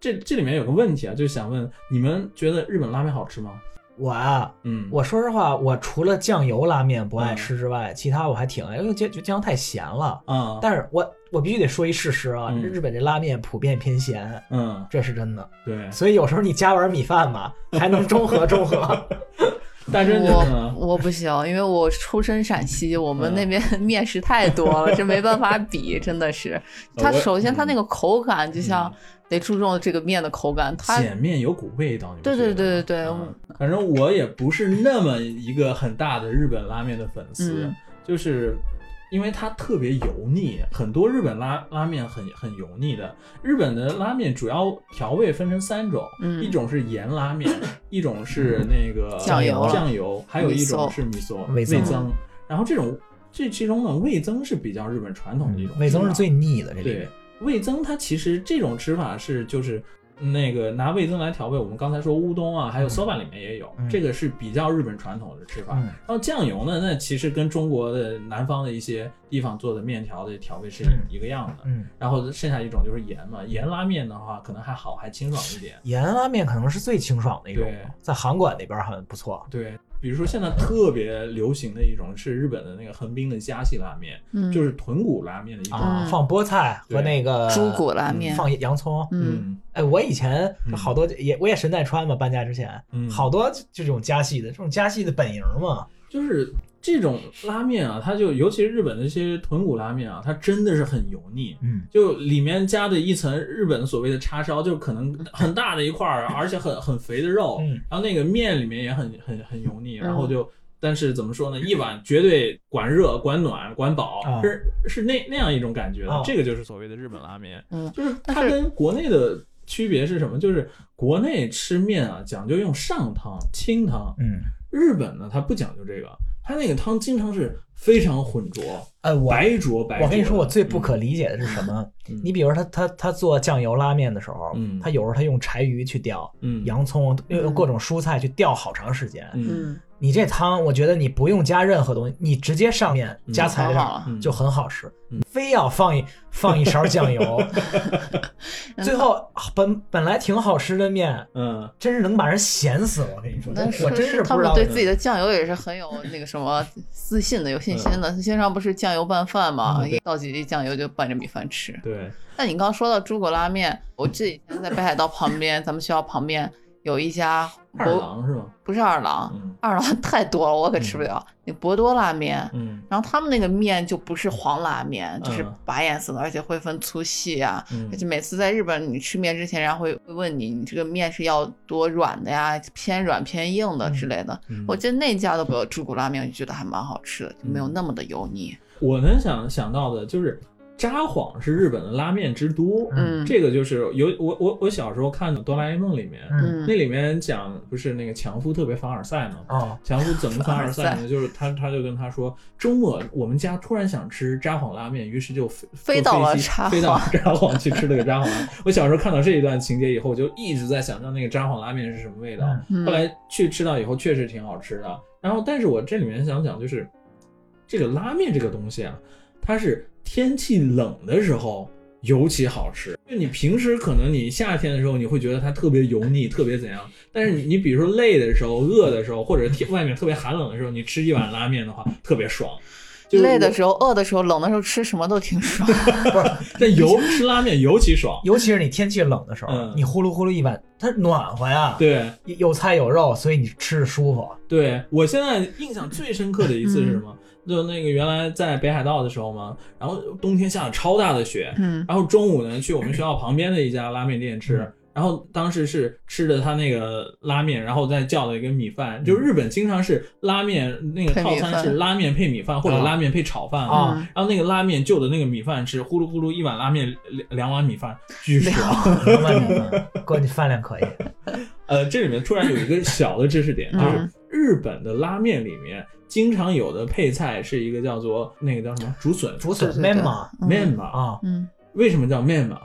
这这里面有个问题啊，就是想问你们觉得日本拉面好吃吗？我啊，嗯，我说实话，我除了酱油拉面不爱嗯吃之外，其他我还挺爱，因为酱就酱油太咸了。嗯，但是我我必须得说一事实啊，嗯日本这拉面普遍偏咸，嗯，这是真的。对，所以有时候你加碗米饭吧，还能中和中和。(laughs) 大真觉得我？我不行，因为我出身陕西，我们嗯那边 (laughs) 面食太多了，这没办法比，真的是。它首先它嗯那个口感，就像得注重这个面的口感，它碱面有股味道，对对对对对嗯反正我也不是那么一个很大的日本拉面的粉丝，嗯就是因为它特别油腻，很多日本拉拉面很很油腻的。日本的拉面主要调味分成三种，嗯一种是盐拉面，一种是那个酱油酱油，还有一种是米索味增增。然后这种这其中呢，味增是比较日本传统的一种，味增是最腻的，这里对面。，味增它其实这种吃法是就是那个拿味增来调味，我们刚才说乌冬啊，还有 soba 里面也有，嗯。这个是比较日本传统的吃法。嗯。然后酱油呢，那其实跟中国的南方的一些地方做的面条的调味是嗯一个样的。嗯，然后剩下一种就是盐嘛，盐拉面的话可能还好，还清爽一点。盐拉面可能是最清爽的一种，在韩馆那边很不错。对，比如说现在特别流行的一种是日本的那个横滨的加系拉面，嗯就是豚骨拉面的一种。放菠菜和那个猪骨拉面，放洋葱。嗯，哎，我以前嗯好多也我也神奈川嘛，搬家之前嗯，好多就这种加系的，这种加系的本营嘛。就是这种拉面啊，它就尤其是日本的一些豚骨拉面啊，它真的是很油腻。嗯，就里面加的一层日本所谓的叉烧，就可能很大的一块儿，而且很很肥的肉，嗯。然后那个面里面也很很很油腻，嗯。然后就，但是怎么说呢，一碗绝对管热、管暖、管饱，啊。是是那那样一种感觉的，啊。这个就是所谓的日本拉面，嗯。就是它跟国内的区别是什么？就是国内吃面啊讲究用上汤、清汤，嗯，日本呢它不讲究这个，它那个汤经常是非常浑浊，哎，我白浊白浊。我跟你说，我最不可理解的是什么？嗯你比如说他他他做酱油拉面的时候，嗯他有时候他用柴鱼去吊，嗯洋葱用用各种蔬菜去吊好长时间。嗯嗯，你这汤，我觉得你不用加任何东西，你直接上面嗯加材料就很好了嗯就很好吃嗯。非要放一放一勺酱油 (laughs) (laughs) 最后本本来挺好吃的面，嗯真是能把人咸死。我跟你说，那我真是他不知道们对自己的酱油也是很有那个什么自信的，有信心的。经常不是酱油拌饭嘛，嗯倒几滴酱油就拌着米饭吃。对，那你刚刚说到猪骨拉面，我记得以前在北海道旁边，咱们学校旁边有一家二郎是吗？不是二郎，嗯二郎 (laughs) 太多了，我可吃不了。那博多拉面，嗯然后他们那个面就不是黄拉面，就是嗯白颜色的，而且会分粗细啊。嗯而且每次在日本，你吃面之前，人家会会问你，你这个面是要多软的呀，偏软偏硬的之类的。嗯我记得那家的猪骨拉面，我觉得还蛮好吃的，就没有那么的油腻。我能想想到的就是札幌是日本的拉面之都，嗯这个就是有我我我小时候看的《哆啦 A 梦》里面，嗯那里面讲不是那个强夫特别凡尔赛吗？哦，强夫怎么凡尔赛呢？就是他他就跟他说，周末我们家突然想吃札幌拉面，于是就飞飞到了札幌飞到札幌去吃了个札幌拉面。(laughs) 我小时候看到这一段情节以后，就一直在想象那个札幌拉面是什么味道。嗯后来去吃到以后，确实挺好吃的。然后，但是我这里面想讲就是，这个拉面这个东西啊，它是天气冷的时候尤其好吃。就你平时可能你夏天的时候，你会觉得它特别油腻，特别怎样。但是你你比如说累的时候、饿的时候，或者天外面特别寒冷的时候，你吃一碗拉面的话，特别爽。就是，累的时候、饿的时候、冷的时候吃什么都挺爽。不 (laughs) 是但油吃拉面尤其爽。尤其是你天气冷的时候，嗯你呼噜呼噜一碗，它暖和呀，对，有菜有肉，所以你吃着舒服。对我现在印象最深刻的一次是什么？就那个原来在北海道的时候嘛，然后冬天下了超大的雪，嗯。然后中午呢去我们学校旁边的一家拉面店吃，然后当时是吃的他那个拉面，然后再叫了一个米饭。就日本经常是拉面那个套餐是拉面配米饭或者啊。拉面配炒饭。啊嗯。然后那个拉面就的那个米饭是呼噜呼噜一碗拉面两两碗米饭，巨爽。两碗米饭，哥你饭量可以。(laughs) 呃，这里面突然有一个小的知识点，就是嗯日本的拉面里面经常有的配菜是一个叫做那个叫什么竹笋竹笋面嘛嗯。面码。啊，嗯。为什么叫面码？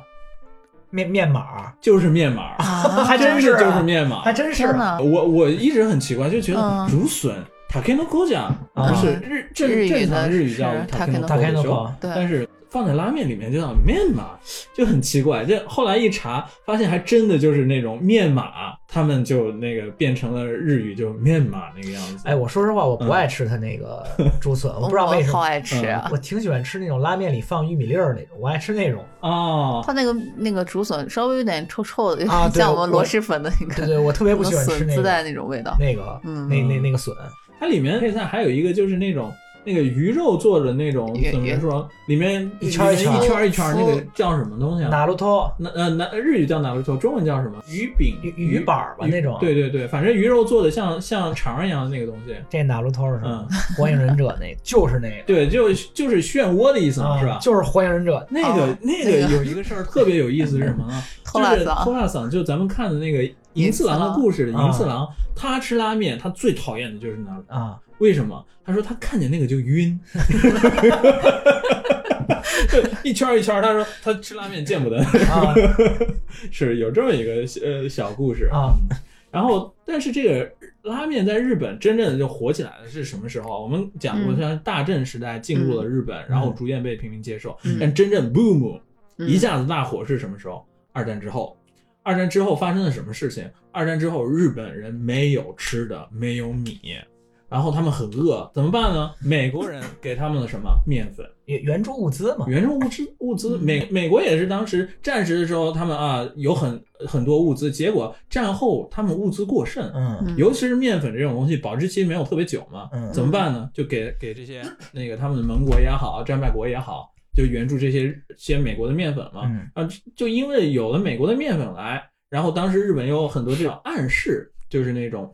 面面码，就是面码，啊，(laughs) 还真真是啊就是面码。还。真是。呢，我我一直很奇怪，就觉得嗯。竹笋 t a k e n o k o j a 不是日正日语的正常日语叫是 takenoko 的 takenoko 时候，对但是放在拉面里面就叫面码，就很奇怪。这后来一查，发现还真的就是那种面码，他们就那个变成了日语就面码那个样子。哎，我说实话，我不爱吃它那个 (laughs) 竹笋，我不知道为什么。好爱吃啊。我挺喜欢吃那种拉面里放玉米粒儿那种，我爱吃那种。哦，它那个那个竹笋稍微有点臭臭的，有啊像我们螺蛳粉的那个，对对，我特别不喜欢吃那笋自带个那种味道。那个嗯那那那个笋。它里面配菜还有一个就是那种。那个鱼肉做的那种鱼怎么说？里面一圈一圈一圈一圈，那个叫什么东西啊？哪路托那呃那日语叫哪路头，中文叫什么？鱼饼、鱼鱼板儿吧那种对对对，反正鱼肉做的像像肠儿一样的那个东西。这哪路托是什么嗯？(laughs) 火影忍者那个就是那个，对，就就是漩涡的意思嘛，啊是吧？就是火影忍者。那个、哦那个有一个事儿特别有意思是什么 (laughs) 就是辣嗓偷辣嗓，就咱们看的那个银次郎的故事银次郎，他吃拉面，他最讨厌的就是那个。啊，为什么？他说他看见那个就晕，(laughs) 一圈儿一圈儿。他说他吃拉面见不得，啊 (laughs) 是有这么一个呃小故事啊。然后，但是这个拉面在日本真正的就火起来的是什么时候？我们讲过，嗯像大正时代进入了日本，然后逐渐被平民接受。嗯但真正 boom 嗯一下子大火是什么时候？二战之后。二战之后发生了什么事情？二战之后，日本人没有吃的，没有米，然后他们很饿，怎么办呢？美国人给他们了什么？(laughs) 面粉。援援助物资嘛。援助物资物资，嗯美美国也是当时战时的时候，他们啊有很很多物资，结果战后他们物资过剩，嗯嗯尤其是面粉这种东西，保质期没有特别久嘛，嗯怎么办呢？就给给这些那个他们的盟国也好，战败国也好，就援助这些些美国的面粉嘛。嗯啊，就因为有了美国的面粉来，然后当时日本有很多这种暗示，就是那种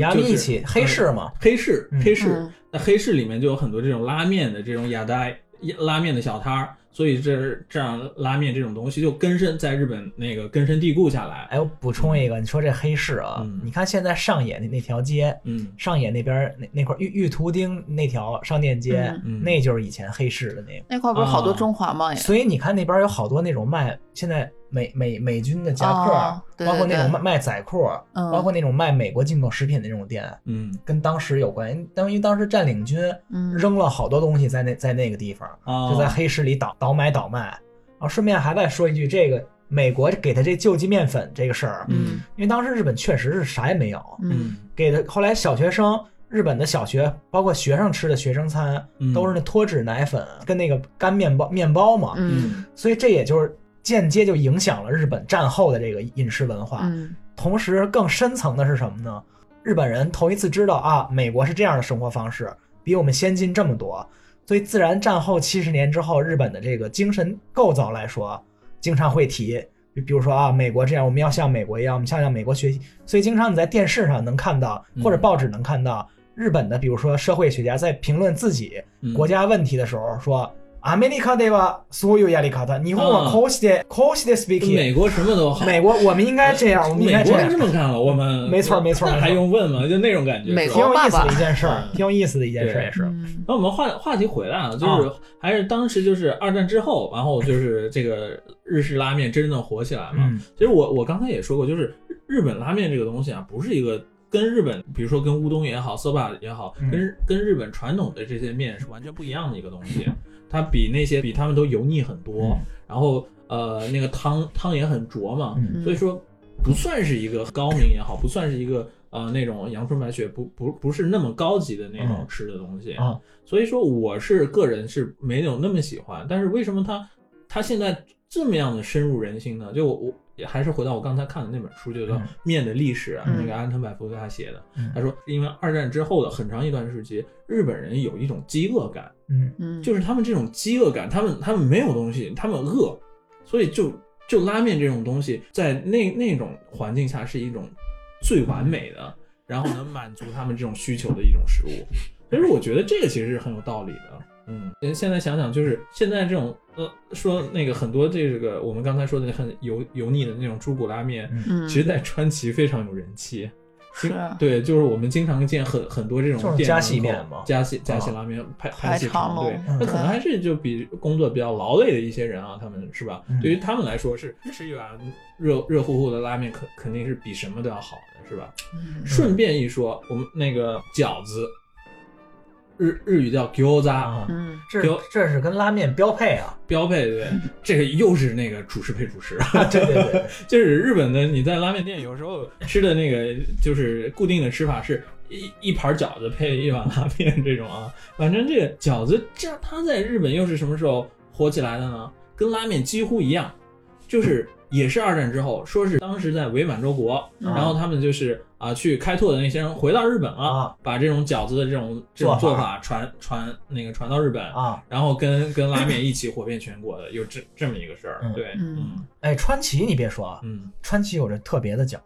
牙就是力气黑市嘛。黑市嗯黑市嗯，那黑市里面就有很多这种拉面的这种雅呆拉面的小摊儿，所以这这样拉面这种东西就根深在日本那个根深蒂固下来。哎，我补充一个，你说这黑市啊，嗯你看现在上野那那条街，嗯上野那边儿那那块儿玉玉图町那条商店街，那就是以前黑市的那个。那块不是好多啊中华吗？所以你看那边有好多那种卖现在美美美军的夹克，哦对包括那种卖卖仔裤，嗯。包括那种卖美国进口食品的那种店，嗯。跟当时有关。因为当时占领军嗯。扔了好多东西在那在那个地方，啊，就在黑市里倒倒买倒卖。啊，顺便还再说一句，这个美国给他这救济面粉这个事儿，嗯。因为当时日本确实是啥也没有，嗯。给的后来小学生。日本的小学，包括学生吃的学生餐，嗯。都是那脱脂奶粉跟那个干面包面包嘛，嗯。所以这也就是间接就影响了日本战后的这个饮食文化。嗯同时更深层的是什么呢？日本人头一次知道啊，美国是这样的生活方式，比我们先进这么多，所以自然战后七十年之后，日本的这个精神构造来说，经常会提，比比如说啊，美国这样，我们要像美国一样，我们向向美国学习。所以经常你在电视上能看到，或者报纸能看到日本的，比如说社会学家在评论自己嗯国家问题的时候说。アメリカではそういうやり方。日本はこうして、こうして speaking。美国什么都好，美国我们应该这样，我们应该这样美国人这。么干了，我们没错没错那还没错用问吗？就那种感觉。美是吧挺有意思国爸爸的一件事儿，嗯挺有意思的一件事儿对也是。嗯那我们话话题回来了，就是还是当时就是二战之后，然后就是这个日式拉面真正火起来嘛。嗯其实我我刚才也说过，就是日本拉面这个东西啊，不是一个跟日本，比如说跟乌冬也好，soba 也好，嗯跟跟日本传统的这些面是完全不一样的一个东西。 它比那些比他们都油腻很多，然后呃那个汤汤也很浊嘛，嗯。所以说不算是一个高明也好，不算是一个呃那种阳春白雪，不不不是那么高级的那种嗯。吃的东西。啊。所以说我是个人是没有那么喜欢，但是为什么它它现在这么样的深入人心呢？就我我也还是回到我刚才看的那本书，就叫《嗯面的历史》啊，嗯那个安藤百福给他写的。嗯他说，因为二战之后的很长一段时期，日本人有一种饥饿感，嗯嗯，就是他们这种饥饿感，他们他们没有东西，他们饿，所以就就拉面这种东西，在那那种环境下是一种最完美的，然后能满足他们这种需求的一种食物。所以，我觉得这个其实是很有道理的。嗯，现在想想，就是现在这种呃，说那个很多这个我们刚才说的很油油腻的那种猪骨拉面，嗯。其实在川崎非常有人气。经是啊。对，就是我们经常见很很多这种店门口细面嘛加细加细啊拉面排排排气长队，嗯那可能还是就比工作比较劳累的一些人啊，他们是吧？嗯。对于他们来说是吃一碗热热乎乎的拉面，肯肯定是比什么都要好的，是吧？嗯。顺便一说，我们那个饺子，日日语叫 gyoza，、啊，嗯。这是跟拉面标配啊。标配对，(laughs) 这个又是那个主食配主食，对对对，(laughs) 就是日本的你在拉面店有时候吃的那个就是固定的吃法是一一盘饺子配一碗拉面这种啊，(laughs) 反正这个饺子这它在日本又是什么时候火起来的呢？跟拉面几乎一样，就是也是二战之后，说是当时在伪满洲国，嗯然后他们就是啊去开拓的那些人回到日本了，啊把这种饺子的这种这种做法做法传传那个传到日本。啊，然后跟跟拉面一起火遍全国的，有这这么一个事儿，嗯对，嗯嗯哎，川崎你别说啊，嗯，川崎有着特别的饺，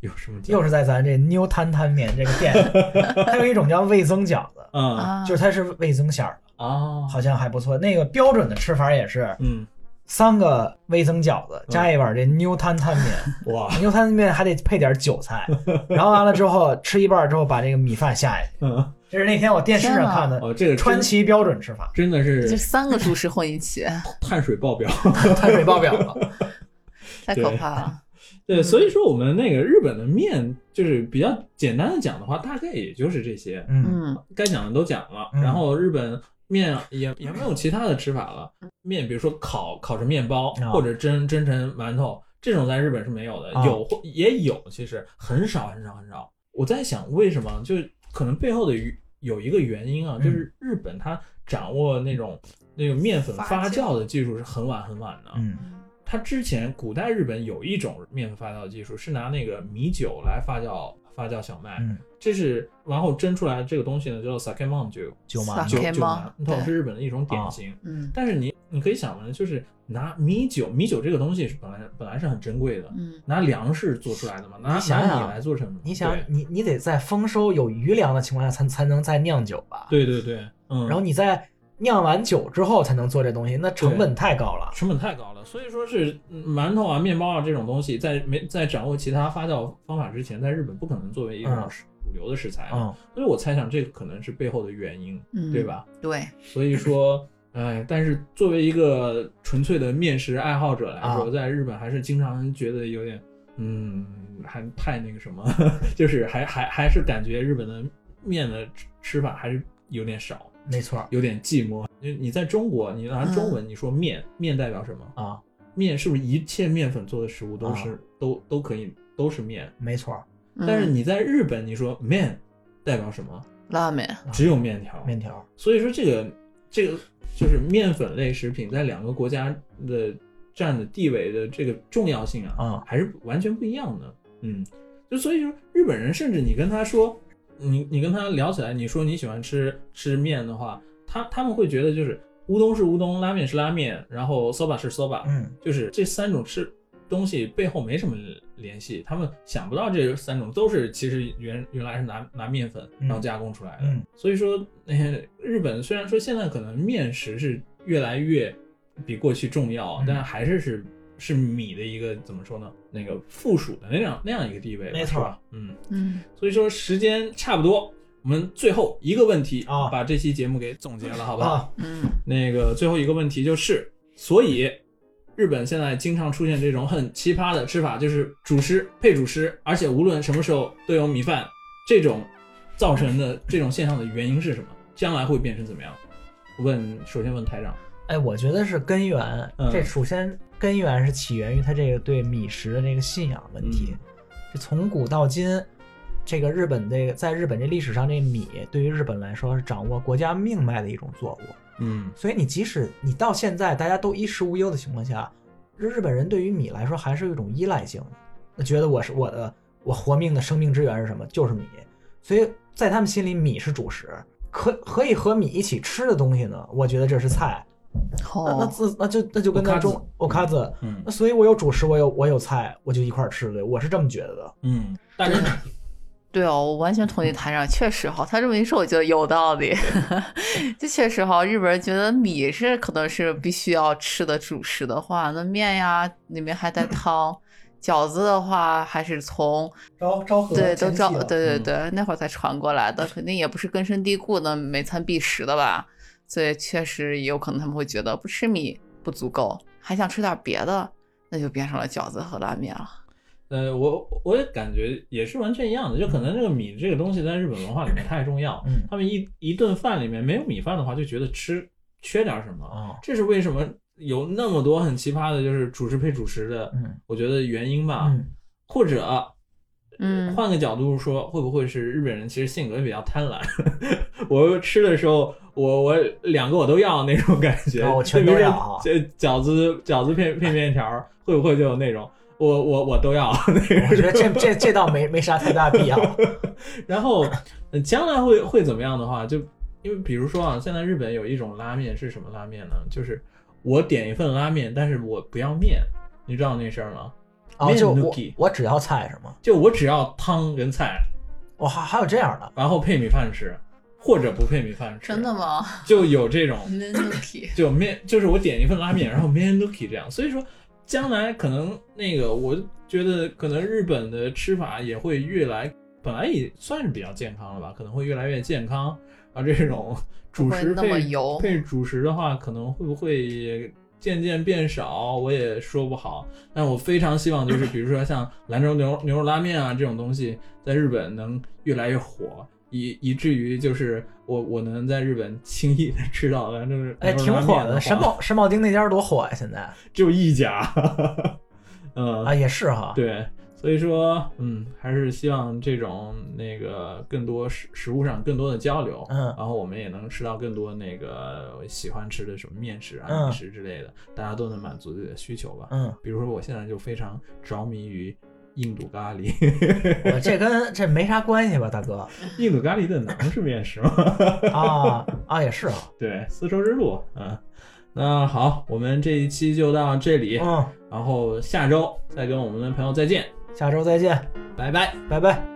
有什么？又是在咱这妞摊摊面这个店，(laughs) 还有一种叫味增饺子，啊啊，就是它是味增馅儿的，啊，好像还不错。那个标准的吃法也是嗯，三个味增饺子加一碗这牛摊摊面，(laughs) 哇，牛摊面还得配点韭菜，(laughs) 然后完了之后吃一半之后把这个米饭下下去。嗯，这是那天我电视上看的哦，这个川崎标准吃法，真的是这三个主食混一起，(laughs) 碳水爆表。碳水爆表了。太可怕了。对，嗯所以说我们那个日本的面，就是比较简单的讲的话，大概也就是这些，嗯嗯该讲的都讲了。嗯然后日本面也也没有其他的吃法了，面比如说烤烤成面包，啊或者蒸蒸成馒头，这种在日本是没有的，啊有或也有，其实很少很少很少。我在想为什么，就可能背后的原有一个原因啊，嗯就是日本它掌握那种那种面粉发酵的技术是很晚很晚的。嗯它之前古代日本有一种面粉发酵技术，是拿那个米酒来发酵发酵小麦，嗯，这是然后蒸出来这个东西呢，叫做 sake 酒。酒嘛酒酒馒头对。是日本的一种典型。嗯。但是你你可以想呢，就是拿米酒，米酒这个东西是本来本来是很珍贵的，嗯。拿粮食做出来的嘛，拿你想想拿米来做成的嘛。你想对。你你得在丰收有余粮的情况下才才能再酿酒吧？对对对，嗯，然后你在酿完酒之后才能做这东西，那成本太高了。成本太高了，所以说是嗯馒头啊、面包啊这种东西，在没在掌握其他发酵方法之前，在日本不可能作为一种嗯。食主流的食材。嗯，所以我猜想这个可能是背后的原因，嗯，对？吧？对，所以说，哎，但是作为一个纯粹的面食爱好者来说，啊在日本还是经常觉得有点，嗯，还太那个什么，(laughs) 就是还还还是感觉日本的面的吃吃法还是有点少，没错有点寂寞。你你在中国，你拿中文你说面，面代表什么？啊，面是不是一切面粉做的食物都是、啊都都可以都是面？没错，嗯但是你在日本，你说面代表什么？拉面，只有面条。面条。所以说这个这个就是面粉类食品在两个国家的占的地位的这个重要性啊，啊还是完全不一样的。嗯，就所以说日本人，甚至你跟他说，你你跟他聊起来，你说你喜欢吃吃面的话，他他们会觉得就是乌冬是乌冬，拉面是拉面，然后 soba 是 soba，嗯就是这三种吃东西背后没什么联系，他们想不到这三种都是其实原原来是拿拿面粉嗯然后加工出来的。嗯所以说，呃，日本虽然说现在可能面食是越来越比过去重要，嗯但还是是是米的一个怎么说呢？那个附属的那样那样一个地位，没错？嗯，嗯，所以说时间差不多，我们最后一个问题啊把这期节目给总结了，好不好？那个最后一个问题就是，所以日本现在经常出现这种很奇葩的吃法，就是主食配主食，而且无论什么时候都有米饭，这种造成的这种现象的原因是什么？将来会变成怎么样？问，首先问台长，哎，我觉得是根源。嗯这首先根源是起源于他这个对米食的这个信仰问题。嗯这从古到今，这个日本这个在日本这历史上，这米对于日本来说是掌握国家命脉的一种作物。嗯所以你即使你到现在大家都衣食无忧的情况下，日日本人对于米来说还是有一种依赖性，那觉得我是我的我活命的生命之源是什么？就是米。所以在他们心里，米是主食，可可以和米一起吃的东西呢，我觉得这是菜。那那哦，自那就那就跟咱 Okazu 中欧卡子，嗯那所以我有主食，我有我有菜，我就一块儿吃了，我是这么觉得的。嗯，大概对哦，我完全同意台长，确实哈，他这么一说，我觉得有道理。(laughs) 这确实哈，日本人觉得米是可能是必须要吃的主食的话，那面呀里面还带汤，饺子的话还是从 (laughs) 昭昭和对都照了嗯对对对，那会儿才传过来的，肯定也不是根深蒂固的每餐必食的吧，所以确实也有可能他们会觉得不吃米不足够，还想吃点别的，那就变成了饺子和拉面了。呃，我我也感觉也是完全一样的，就可能这个米这个东西在日本文化里面太重要，嗯他们一一顿饭里面没有米饭的话，就觉得吃缺点什么，哦，这是为什么有那么多很奇葩的，就是主食配主食的，嗯我觉得原因吧，嗯或者。嗯换个角度说，会不会是日本人其实性格比较贪婪？(laughs) 我吃的时候，我我两个我都要那种感觉，哦我全都要这饺子饺子配配面条，会不会就有那种我我我都要？(laughs) 我觉得这这这倒没没啥太大必要。(laughs) 然后，呃将来会会怎么样的话，就因为比如说啊，现在日本有一种拉面是什么拉面呢？就是我点一份拉面，但是我不要面，你知道那事儿吗？哦，面就我 nuki 我只要菜是吗？就我只要汤跟菜，哇，还还有这样的？然后配米饭吃，或者不配米饭吃，真的吗就有这种，？Nuki，就面就是我点一份拉面，然后 man looky 这样。所以说，将来可能那个，我觉得可能日本的吃法也会越来，本来也算是比较健康了吧，可能会越来越健康。而这种主食不会那么配配主食的话，可能会不会也渐渐变少，我也说不好。但我非常希望，就是比如说像兰州牛牛肉拉面啊这种东西，在日本能越来越火，以以至于就是我我能在日本轻易的 (laughs) 吃到兰州牛哎，挺火的。拉面的话申茂申茂町那家多火呀，现在 (laughs) 就一家，(laughs) 嗯啊也是哈。对，所以说，嗯，还是希望这种那个更多食食物上更多的交流，嗯然后我们也能吃到更多那个喜欢吃的什么面食啊、嗯米食之类的，大家都能满足自己的需求吧。嗯，比如说我现在就非常着迷于印度咖喱，(laughs) 我这跟这没啥关系吧，大哥？(laughs) 印度咖喱的馕是面食吗？啊啊也是啊。(laughs) 对，丝绸之路，嗯。那好，我们这一期就到这里，嗯，然后下周再跟我们的朋友再见，下周再见，拜拜。拜拜。